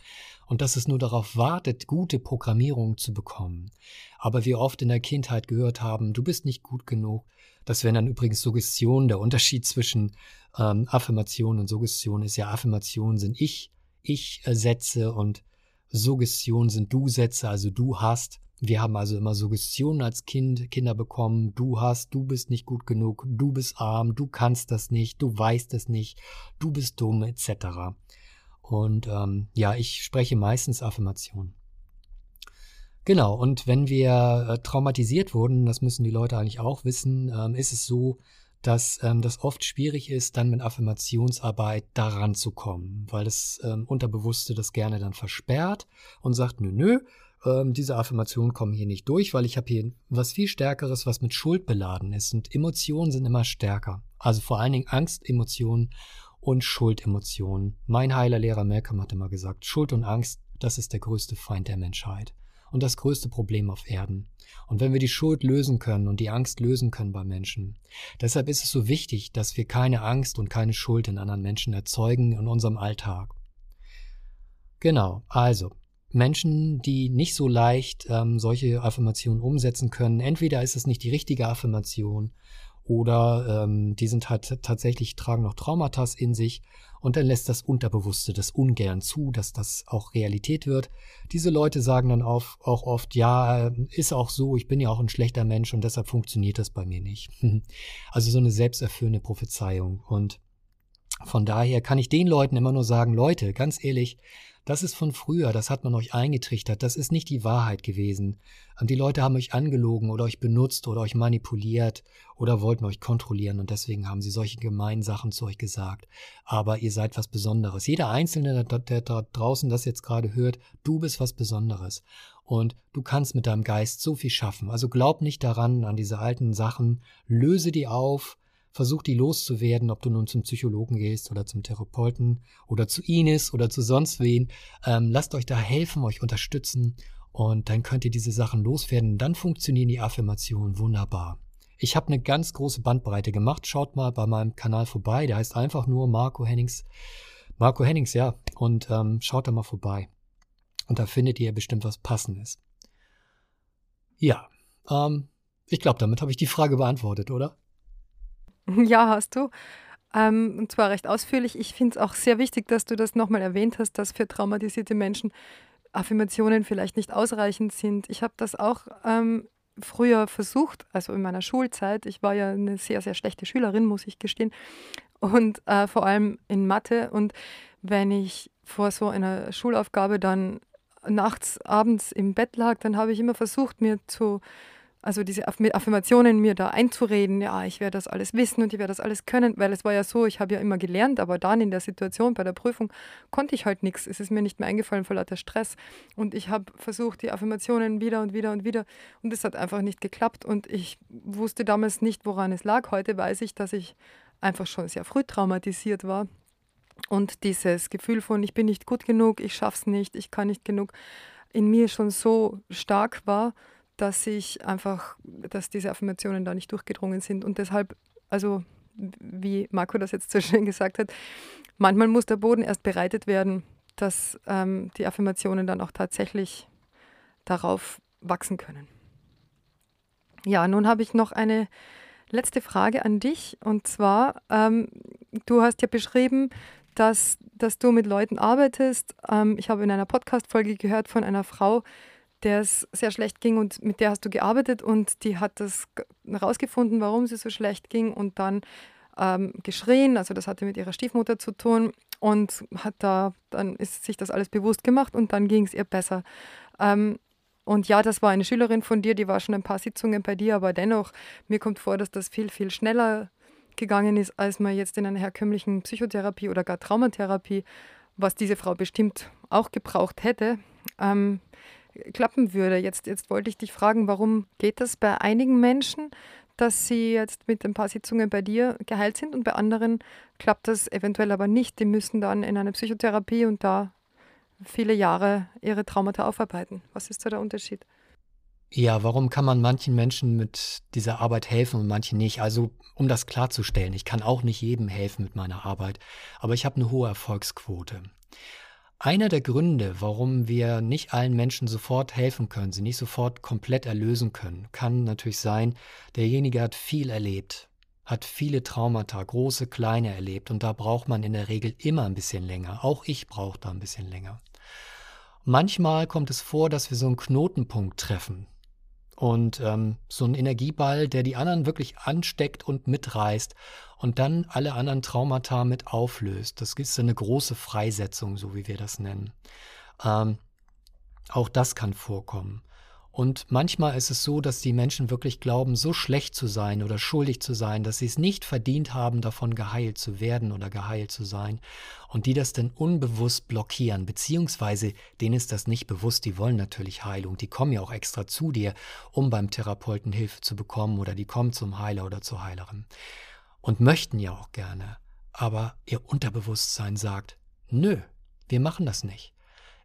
und dass es nur darauf wartet, gute Programmierung zu bekommen. Aber wir oft in der Kindheit gehört haben, du bist nicht gut genug. Das wären dann übrigens Suggestionen. Der Unterschied zwischen ähm, Affirmation und Suggestion ist ja, Affirmation sind ich, ich äh, Sätze und Suggestion sind Du-Sätze, also du hast. Wir haben also immer Suggestionen als Kind, Kinder bekommen. Du hast, du bist nicht gut genug, du bist arm, du kannst das nicht, du weißt es nicht, du bist dumm, etc. Und ähm, ja, ich spreche meistens Affirmationen. Genau, und wenn wir äh, traumatisiert wurden, das müssen die Leute eigentlich auch wissen, ähm, ist es so, dass ähm, das oft schwierig ist, dann mit Affirmationsarbeit daran zu kommen, weil das ähm, Unterbewusste das gerne dann versperrt und sagt, nö, nö, ähm, diese Affirmationen kommen hier nicht durch, weil ich habe hier was viel Stärkeres, was mit Schuld beladen ist. Und Emotionen sind immer stärker. Also vor allen Dingen Angstemotionen und Schuldemotionen. Mein heiler Lehrer Malcolm hat immer gesagt, Schuld und Angst, das ist der größte Feind der Menschheit und das größte Problem auf Erden. Und wenn wir die Schuld lösen können und die Angst lösen können bei Menschen, deshalb ist es so wichtig, dass wir keine Angst und keine Schuld in anderen Menschen erzeugen in unserem Alltag. Genau, also Menschen, die nicht so leicht ähm, solche Affirmationen umsetzen können, entweder ist es nicht die richtige Affirmation oder ähm, die sind halt tatsächlich, tragen noch Traumata in sich und dann lässt das Unterbewusste das ungern zu, dass das auch Realität wird. Diese Leute sagen dann auch, auch oft, ja, ist auch so, ich bin ja auch ein schlechter Mensch und deshalb funktioniert das bei mir nicht. also so eine selbsterfüllende Prophezeiung und von daher kann ich den Leuten immer nur sagen, Leute, ganz ehrlich, das ist von früher, das hat man euch eingetrichtert, das ist nicht die Wahrheit gewesen. Die Leute haben euch angelogen oder euch benutzt oder euch manipuliert oder wollten euch kontrollieren und deswegen haben sie solche gemeinen Sachen zu euch gesagt. Aber ihr seid was Besonderes. Jeder Einzelne, der, der da draußen das jetzt gerade hört, du bist was Besonderes. Und du kannst mit deinem Geist so viel schaffen. Also glaub nicht daran, an diese alten Sachen, löse die auf, versuch die loszuwerden, ob du nun zum Psychologen gehst oder zum Therapeuten oder zu Ines oder zu sonst wen. Ähm, lasst euch da helfen, euch unterstützen und dann könnt ihr diese Sachen loswerden. Dann funktionieren die Affirmationen wunderbar. Ich habe eine ganz große Bandbreite gemacht. Schaut mal bei meinem Kanal vorbei. Der heißt einfach nur Marco Hennings. Marco Hennings, ja. Und ähm, schaut da mal vorbei. Und da findet ihr bestimmt was Passendes. Ja, ähm, ich glaube, damit habe ich die Frage beantwortet, oder? Ja, hast du. Ähm, und zwar recht ausführlich. Ich finde es auch sehr wichtig, dass du das nochmal erwähnt hast, dass für traumatisierte Menschen Affirmationen vielleicht nicht ausreichend sind. Ich habe das auch ähm, früher versucht, also in meiner Schulzeit. Ich war ja eine sehr, sehr schlechte Schülerin, muss ich gestehen. Und äh, vor allem in Mathe. Und wenn ich vor so einer Schulaufgabe dann nachts, abends im Bett lag, dann habe ich immer versucht, mir zu also diese Affirmationen mir da einzureden, ja, ich werde das alles wissen und ich werde das alles können, weil es war ja so, ich habe ja immer gelernt, aber dann in der Situation bei der Prüfung konnte ich halt nichts. Es ist mir nicht mehr eingefallen vor lauter Stress und ich habe versucht, die Affirmationen wieder und wieder und wieder und es hat einfach nicht geklappt und ich wusste damals nicht, woran es lag. Heute weiß ich, dass ich einfach schon sehr früh traumatisiert war und dieses Gefühl von, ich bin nicht gut genug, ich schaff's nicht, ich kann nicht genug, in mir schon so stark war, dass ich einfach, dass diese Affirmationen da nicht durchgedrungen sind. Und deshalb, also wie Marco das jetzt so schön gesagt hat, manchmal muss der Boden erst bereitet werden, dass ähm, die Affirmationen dann auch tatsächlich darauf wachsen können. Ja, nun habe ich noch eine letzte Frage an dich. Und zwar, ähm, du hast ja beschrieben, dass, dass du mit Leuten arbeitest. Ähm, ich habe in einer Podcast-Folge gehört von einer Frau, der es sehr schlecht ging und mit der hast du gearbeitet und die hat das herausgefunden, warum sie so schlecht ging und dann ähm, geschrien, also das hatte mit ihrer Stiefmutter zu tun und hat da, dann ist sich das alles bewusst gemacht und dann ging es ihr besser. Ähm, und ja, das war eine Schülerin von dir, die war schon ein paar Sitzungen bei dir, aber dennoch, mir kommt vor, dass das viel, viel schneller gegangen ist, als man jetzt in einer herkömmlichen Psychotherapie oder gar Traumatherapie, was diese Frau bestimmt auch gebraucht hätte, ähm, klappen würde. Jetzt, jetzt wollte ich dich fragen, warum geht das bei einigen Menschen, dass sie jetzt mit ein paar Sitzungen bei dir geheilt sind und bei anderen klappt das eventuell aber nicht. Die müssen dann in eine Psychotherapie und da viele Jahre ihre Traumata aufarbeiten. Was ist da der Unterschied? Ja, warum kann man manchen Menschen mit dieser Arbeit helfen und manchen nicht? Also, um das klarzustellen, ich kann auch nicht jedem helfen mit meiner Arbeit, aber ich habe eine hohe Erfolgsquote. Einer der Gründe, warum wir nicht allen Menschen sofort helfen können, sie nicht sofort komplett erlösen können, kann natürlich sein, derjenige hat viel erlebt, hat viele Traumata, große, kleine erlebt und da braucht man in der Regel immer ein bisschen länger. Auch ich brauche da ein bisschen länger. Manchmal kommt es vor, dass wir so einen Knotenpunkt treffen, und ähm, so ein Energieball, der die anderen wirklich ansteckt und mitreißt und dann alle anderen Traumata mit auflöst. Das ist eine große Freisetzung, so wie wir das nennen. Ähm, auch das kann vorkommen. Und manchmal ist es so, dass die Menschen wirklich glauben, so schlecht zu sein oder schuldig zu sein, dass sie es nicht verdient haben, davon geheilt zu werden oder geheilt zu sein. Und die das dann unbewusst blockieren, beziehungsweise denen ist das nicht bewusst, die wollen natürlich Heilung, die kommen ja auch extra zu dir, um beim Therapeuten Hilfe zu bekommen oder die kommen zum Heiler oder zur Heilerin. Und möchten ja auch gerne. Aber ihr Unterbewusstsein sagt, nö, wir machen das nicht.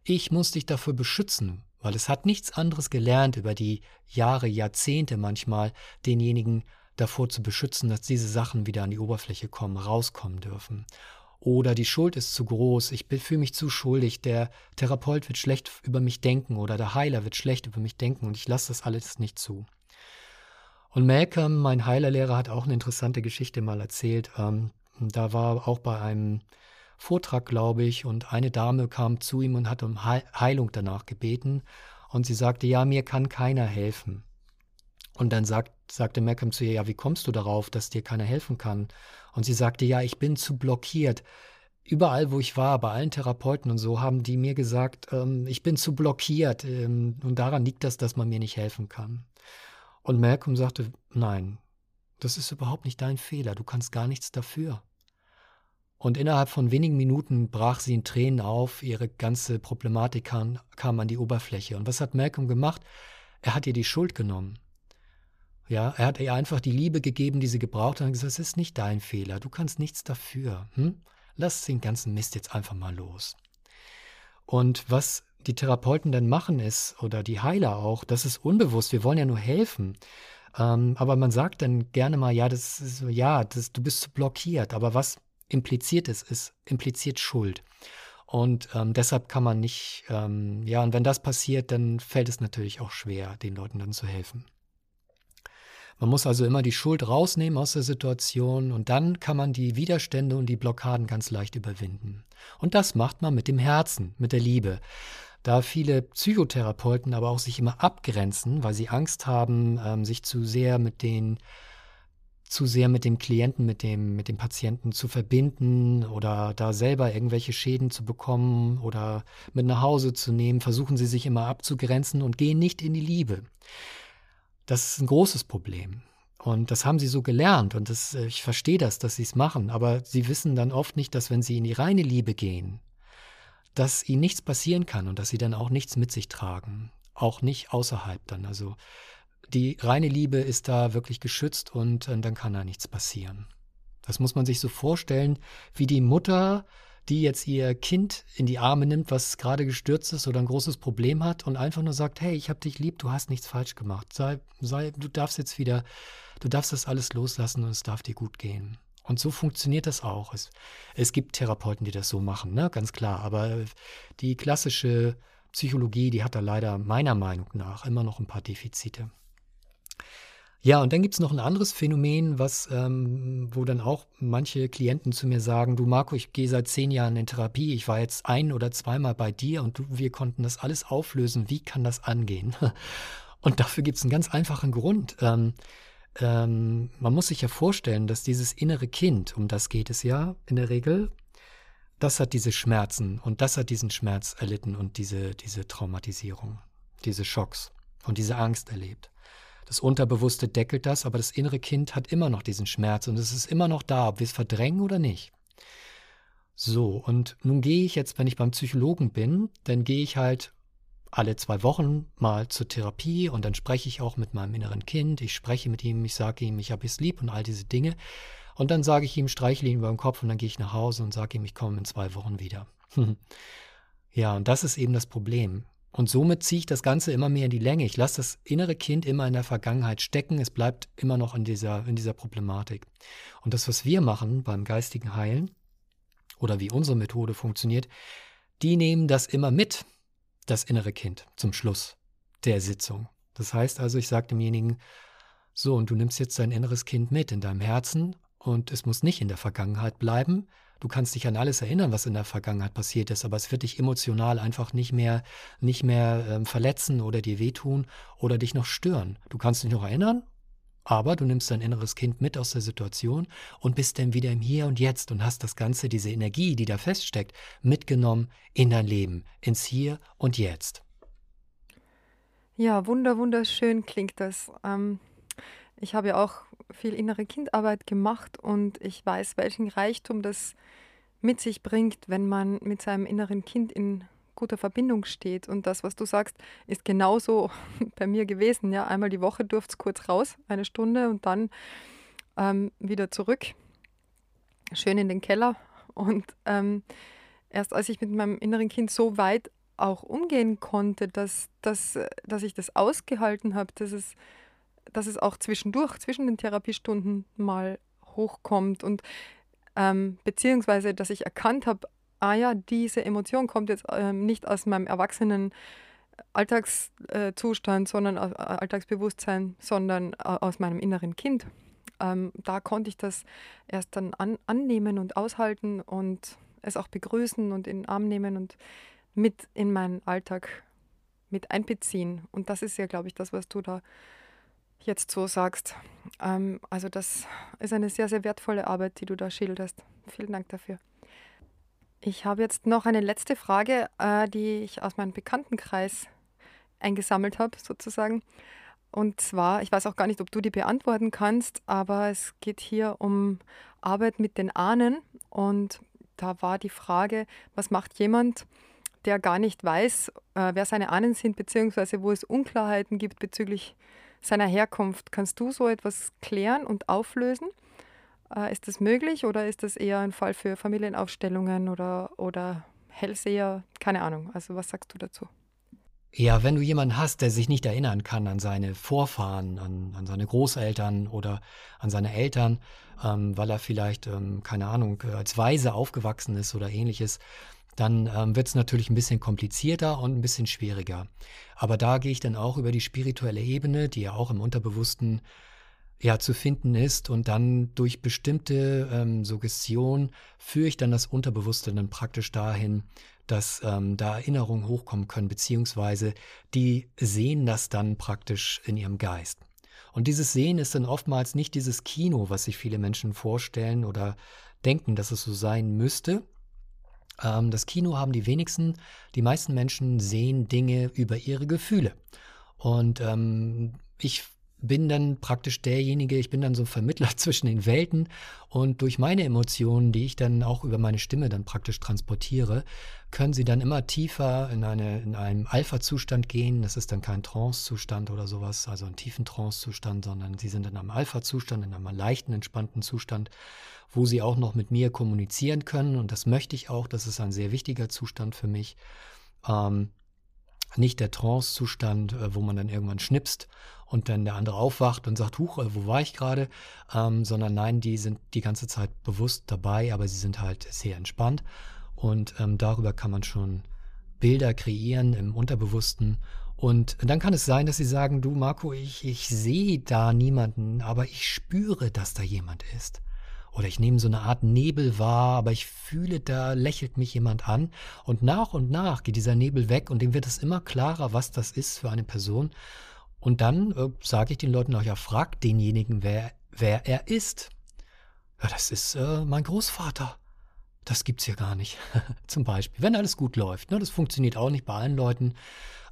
Ich muss dich dafür beschützen, weil es hat nichts anderes gelernt über die Jahre, Jahrzehnte manchmal, denjenigen davor zu beschützen, dass diese Sachen wieder an die Oberfläche kommen, rauskommen dürfen. Oder die Schuld ist zu groß, ich fühle mich zu schuldig, der Therapeut wird schlecht über mich denken oder der Heiler wird schlecht über mich denken und ich lasse das alles nicht zu. Und Malcolm, mein Heilerlehrer, hat auch eine interessante Geschichte mal erzählt. Ähm, da war auch bei einem Vortrag, glaube ich, und eine Dame kam zu ihm und hat um Heilung danach gebeten. Und sie sagte, ja, mir kann keiner helfen. Und dann sagt, sagte Malcolm zu ihr, ja, wie kommst du darauf, dass dir keiner helfen kann? Und sie sagte, ja, ich bin zu blockiert. Überall, wo ich war, bei allen Therapeuten und so, haben die mir gesagt, ähm, ich bin zu blockiert. Ähm, und daran liegt das, dass man mir nicht helfen kann. Und Malcolm sagte, nein, das ist überhaupt nicht dein Fehler. Du kannst gar nichts dafür. Und innerhalb von wenigen Minuten brach sie in Tränen auf, ihre ganze Problematik kam, kam, an die Oberfläche. Und was hat Malcolm gemacht? Er hat ihr die Schuld genommen. Ja, er hat ihr einfach die Liebe gegeben, die sie gebraucht hat und gesagt, es ist nicht dein Fehler, du kannst nichts dafür. Hm? Lass den ganzen Mist jetzt einfach mal los. Und was die Therapeuten dann machen ist, oder die Heiler auch, das ist unbewusst, wir wollen ja nur helfen. Ähm, aber man sagt dann gerne mal, ja, das ist, ja, das, du bist blockiert. Aber was impliziert ist, ist impliziert Schuld. Und ähm, deshalb kann man nicht, ähm, ja, und wenn das passiert, dann fällt es natürlich auch schwer, den Leuten dann zu helfen. Man muss also immer die Schuld rausnehmen aus der Situation und dann kann man die Widerstände und die Blockaden ganz leicht überwinden. Und das macht man mit dem Herzen, mit der Liebe. Da viele Psychotherapeuten aber auch sich immer abgrenzen, weil sie Angst haben, ähm, sich zu sehr mit den zu sehr mit dem Klienten, mit dem, mit dem Patienten zu verbinden oder da selber irgendwelche Schäden zu bekommen oder mit nach Hause zu nehmen, versuchen sie sich immer abzugrenzen und gehen nicht in die Liebe. Das ist ein großes Problem. Und das haben sie so gelernt und das, äh, ich verstehe das, dass sie es machen, aber sie wissen dann oft nicht, dass wenn sie in die reine Liebe gehen, dass ihnen nichts passieren kann und dass sie dann auch nichts mit sich tragen. Auch nicht außerhalb dann. Also die reine Liebe ist da wirklich geschützt und äh, dann kann da nichts passieren. Das muss man sich so vorstellen, wie die Mutter, die jetzt ihr Kind in die Arme nimmt, was gerade gestürzt ist oder ein großes Problem hat und einfach nur sagt, hey, ich habe dich lieb, du hast nichts falsch gemacht. Sei, sei, du darfst jetzt wieder, du darfst das alles loslassen und es darf dir gut gehen. Und so funktioniert das auch. Es, es gibt Therapeuten, die das so machen, ne? ganz klar. Aber die klassische Psychologie, die hat da leider meiner Meinung nach immer noch ein paar Defizite. Ja, und dann gibt es noch ein anderes Phänomen, was, ähm, wo dann auch manche Klienten zu mir sagen, du Marco, ich gehe seit zehn Jahren in Therapie, ich war jetzt ein oder zweimal bei dir und du, wir konnten das alles auflösen. Wie kann das angehen? Und dafür gibt es einen ganz einfachen Grund. Ähm, ähm, man muss sich ja vorstellen, dass dieses innere Kind, um das geht es ja in der Regel, das hat diese Schmerzen und das hat diesen Schmerz erlitten und diese, diese Traumatisierung, diese Schocks und diese Angst erlebt. Das Unterbewusste deckelt das, aber das innere Kind hat immer noch diesen Schmerz und es ist immer noch da, ob wir es verdrängen oder nicht. So, und nun gehe ich jetzt, wenn ich beim Psychologen bin, dann gehe ich halt alle zwei Wochen mal zur Therapie und dann spreche ich auch mit meinem inneren Kind. Ich spreche mit ihm, ich sage ihm, ich habe es lieb und all diese Dinge. Und dann sage ich ihm, streichle ihn über den Kopf und dann gehe ich nach Hause und sage ihm, ich komme in zwei Wochen wieder. ja, und das ist eben das Problem. Und somit ziehe ich das Ganze immer mehr in die Länge. Ich lasse das innere Kind immer in der Vergangenheit stecken. Es bleibt immer noch in dieser, in dieser Problematik. Und das, was wir machen beim geistigen Heilen oder wie unsere Methode funktioniert, die nehmen das immer mit, das innere Kind, zum Schluss der Sitzung. Das heißt also, ich sage demjenigen, so, und du nimmst jetzt dein inneres Kind mit in deinem Herzen und es muss nicht in der Vergangenheit bleiben, Du kannst dich an alles erinnern, was in der Vergangenheit passiert ist, aber es wird dich emotional einfach nicht mehr, nicht mehr ähm, verletzen oder dir wehtun oder dich noch stören. Du kannst dich noch erinnern, aber du nimmst dein inneres Kind mit aus der Situation und bist dann wieder im Hier und Jetzt und hast das Ganze, diese Energie, die da feststeckt, mitgenommen in dein Leben, ins Hier und Jetzt. Ja, wunder, wunderschön klingt das. Ähm, ich habe ja auch viel innere Kindarbeit gemacht und ich weiß, welchen Reichtum das mit sich bringt, wenn man mit seinem inneren Kind in guter Verbindung steht. Und das, was du sagst, ist genauso bei mir gewesen. Ja, einmal die Woche durfte es kurz raus, eine Stunde und dann ähm, wieder zurück, schön in den Keller. Und ähm, erst als ich mit meinem inneren Kind so weit auch umgehen konnte, dass, dass, dass ich das ausgehalten habe, dass es dass es auch zwischendurch, zwischen den Therapiestunden mal hochkommt und ähm, beziehungsweise, dass ich erkannt habe, ah ja, diese Emotion kommt jetzt ähm, nicht aus meinem erwachsenen Alltagszustand, äh, sondern äh, Alltagsbewusstsein, sondern äh, aus meinem inneren Kind. Ähm, da konnte ich das erst dann an, annehmen und aushalten und es auch begrüßen und in den Arm nehmen und mit in meinen Alltag mit einbeziehen. Und das ist ja, glaube ich, das, was du da jetzt so sagst. Ähm, also das ist eine sehr, sehr wertvolle Arbeit, die du da schilderst. Vielen Dank dafür. Ich habe jetzt noch eine letzte Frage, äh, die ich aus meinem Bekanntenkreis eingesammelt habe, sozusagen. Und zwar, ich weiß auch gar nicht, ob du die beantworten kannst, aber es geht hier um Arbeit mit den Ahnen. Und da war die Frage, was macht jemand, der gar nicht weiß, äh, wer seine Ahnen sind, beziehungsweise wo es Unklarheiten gibt bezüglich seiner Herkunft. Kannst du so etwas klären und auflösen? Äh, ist das möglich oder ist das eher ein Fall für Familienaufstellungen oder, oder Hellseher? Keine Ahnung. Also was sagst du dazu? Ja, wenn du jemanden hast, der sich nicht erinnern kann an seine Vorfahren, an, an seine Großeltern oder an seine Eltern, ähm, weil er vielleicht, ähm, keine Ahnung, als Weise aufgewachsen ist oder ähnliches, dann ähm, wird es natürlich ein bisschen komplizierter und ein bisschen schwieriger. Aber da gehe ich dann auch über die spirituelle Ebene, die ja auch im Unterbewussten ja zu finden ist und dann durch bestimmte ähm, Suggestion führe ich dann das Unterbewusste dann praktisch dahin, dass ähm, da Erinnerungen hochkommen können, beziehungsweise die sehen das dann praktisch in ihrem Geist. Und dieses Sehen ist dann oftmals nicht dieses Kino, was sich viele Menschen vorstellen oder denken, dass es so sein müsste, ähm, das Kino haben die wenigsten. Die meisten Menschen sehen Dinge über ihre Gefühle. Und ähm, ich bin dann praktisch derjenige, ich bin dann so ein Vermittler zwischen den Welten und durch meine Emotionen, die ich dann auch über meine Stimme dann praktisch transportiere, können sie dann immer tiefer in, eine, in einen Alpha-Zustand gehen. Das ist dann kein Trance-Zustand oder sowas, also ein tiefen Trance-Zustand, sondern sie sind in einem Alpha-Zustand, in einem leichten, entspannten Zustand wo sie auch noch mit mir kommunizieren können. Und das möchte ich auch. Das ist ein sehr wichtiger Zustand für mich. Ähm, nicht der Trance-Zustand, äh, wo man dann irgendwann schnipst und dann der andere aufwacht und sagt, huch, äh, wo war ich gerade? Ähm, sondern nein, die sind die ganze Zeit bewusst dabei, aber sie sind halt sehr entspannt. Und ähm, darüber kann man schon Bilder kreieren im Unterbewussten Und dann kann es sein, dass sie sagen, du Marco, ich, ich sehe da niemanden, aber ich spüre, dass da jemand ist. Oder ich nehme so eine Art Nebel wahr, aber ich fühle, da lächelt mich jemand an. Und nach und nach geht dieser Nebel weg und dem wird es immer klarer, was das ist für eine Person. Und dann äh, sage ich den Leuten auch, ja, fragt denjenigen, wer, wer er ist. Ja, das ist äh, mein Großvater. Das gibt's hier gar nicht. Zum Beispiel, wenn alles gut läuft. Ne? Das funktioniert auch nicht bei allen Leuten.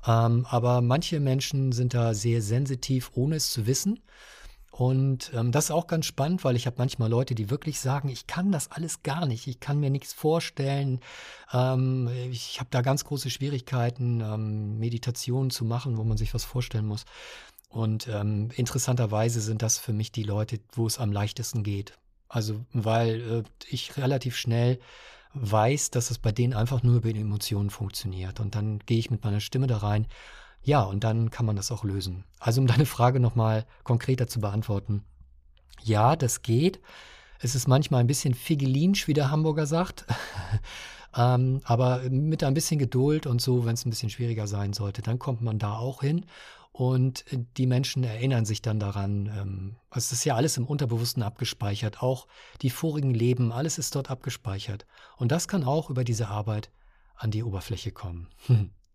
Ähm, aber manche Menschen sind da sehr sensitiv, ohne es zu wissen. Und ähm, das ist auch ganz spannend, weil ich habe manchmal Leute, die wirklich sagen, ich kann das alles gar nicht, ich kann mir nichts vorstellen, ähm, ich habe da ganz große Schwierigkeiten, ähm, Meditationen zu machen, wo man sich was vorstellen muss. Und ähm, interessanterweise sind das für mich die Leute, wo es am leichtesten geht. Also weil äh, ich relativ schnell weiß, dass es bei denen einfach nur über die Emotionen funktioniert. Und dann gehe ich mit meiner Stimme da rein. Ja, und dann kann man das auch lösen. Also um deine Frage nochmal konkreter zu beantworten. Ja, das geht. Es ist manchmal ein bisschen figelinsch, wie der Hamburger sagt. ähm, aber mit ein bisschen Geduld und so, wenn es ein bisschen schwieriger sein sollte, dann kommt man da auch hin. Und die Menschen erinnern sich dann daran. Ähm, es ist ja alles im Unterbewussten abgespeichert. Auch die vorigen Leben, alles ist dort abgespeichert. Und das kann auch über diese Arbeit an die Oberfläche kommen.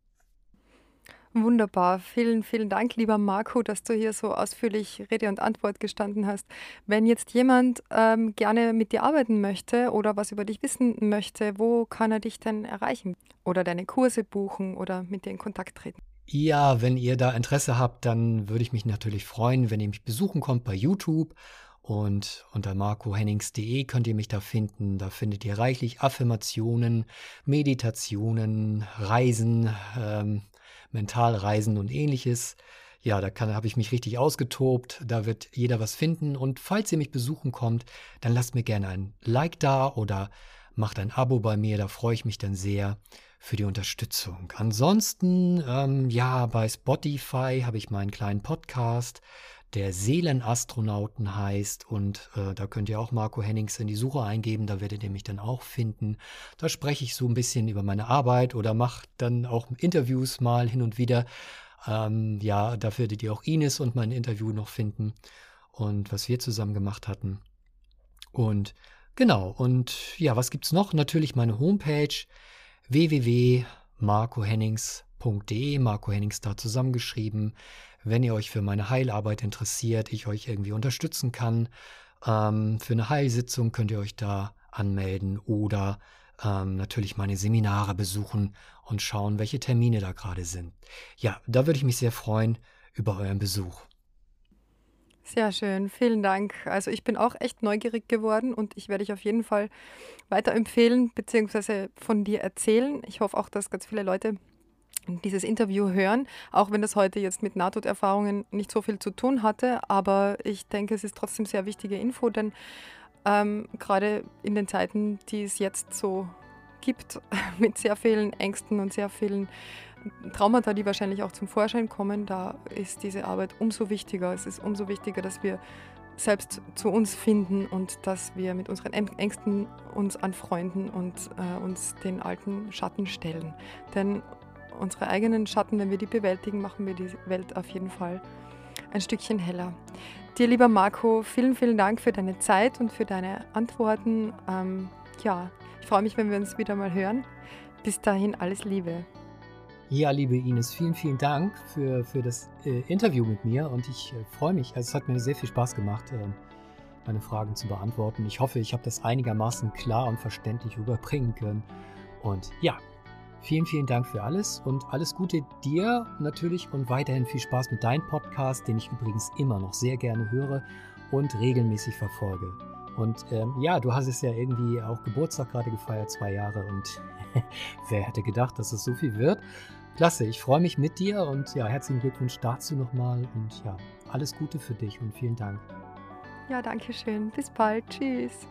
Wunderbar. Vielen, vielen Dank, lieber Marco, dass du hier so ausführlich Rede und Antwort gestanden hast. Wenn jetzt jemand ähm, gerne mit dir arbeiten möchte oder was über dich wissen möchte, wo kann er dich denn erreichen? Oder deine Kurse buchen oder mit dir in Kontakt treten? Ja, wenn ihr da Interesse habt, dann würde ich mich natürlich freuen, wenn ihr mich besuchen kommt bei YouTube. Und unter marcohennings.de könnt ihr mich da finden. Da findet ihr reichlich Affirmationen, Meditationen, Reisen, ähm, Mentalreisen und ähnliches. Ja, da habe ich mich richtig ausgetobt. Da wird jeder was finden. Und falls ihr mich besuchen kommt, dann lasst mir gerne ein Like da oder macht ein Abo bei mir. Da freue ich mich dann sehr für die Unterstützung. Ansonsten, ähm, ja, bei Spotify habe ich meinen kleinen Podcast, der Seelenastronauten heißt und äh, da könnt ihr auch Marco Hennings in die Suche eingeben, da werdet ihr mich dann auch finden. Da spreche ich so ein bisschen über meine Arbeit oder mache dann auch Interviews mal hin und wieder. Ähm, ja, da werdet ihr auch Ines und mein Interview noch finden und was wir zusammen gemacht hatten. Und genau, und ja, was gibt es noch? Natürlich meine Homepage www.marcohennings.de, Marco Hennings da zusammengeschrieben. Wenn ihr euch für meine Heilarbeit interessiert, ich euch irgendwie unterstützen kann, ähm, für eine Heilsitzung könnt ihr euch da anmelden oder ähm, natürlich meine Seminare besuchen und schauen, welche Termine da gerade sind. Ja, da würde ich mich sehr freuen über euren Besuch. Sehr schön, vielen Dank. Also ich bin auch echt neugierig geworden und ich werde dich auf jeden Fall weiterempfehlen bzw. von dir erzählen. Ich hoffe auch, dass ganz viele Leute dieses Interview hören, auch wenn das heute jetzt mit Nahtoderfahrungen nicht so viel zu tun hatte. Aber ich denke, es ist trotzdem sehr wichtige Info, denn ähm, gerade in den Zeiten, die es jetzt so gibt, mit sehr vielen Ängsten und sehr vielen Traumata, die wahrscheinlich auch zum Vorschein kommen, da ist diese Arbeit umso wichtiger. Es ist umso wichtiger, dass wir selbst zu uns finden und dass wir mit unseren Ängsten uns anfreunden und äh, uns den alten Schatten stellen. Denn unsere eigenen Schatten, wenn wir die bewältigen, machen wir die Welt auf jeden Fall ein Stückchen heller. Dir, lieber Marco, vielen, vielen Dank für deine Zeit und für deine Antworten. Ähm, ja, ich freue mich, wenn wir uns wieder mal hören. Bis dahin alles Liebe. Ja, liebe Ines, vielen, vielen Dank für, für das äh, Interview mit mir und ich äh, freue mich. Also, es hat mir sehr viel Spaß gemacht, äh, meine Fragen zu beantworten. Ich hoffe, ich habe das einigermaßen klar und verständlich rüberbringen können. Und ja, vielen, vielen Dank für alles und alles Gute dir natürlich und weiterhin viel Spaß mit deinem Podcast, den ich übrigens immer noch sehr gerne höre und regelmäßig verfolge. Und ähm, ja, du hast es ja irgendwie auch Geburtstag gerade gefeiert, zwei Jahre und wer hätte gedacht, dass es so viel wird? Klasse, ich freue mich mit dir und ja, herzlichen Glückwunsch dazu nochmal und ja, alles Gute für dich und vielen Dank. Ja, danke schön. Bis bald. Tschüss.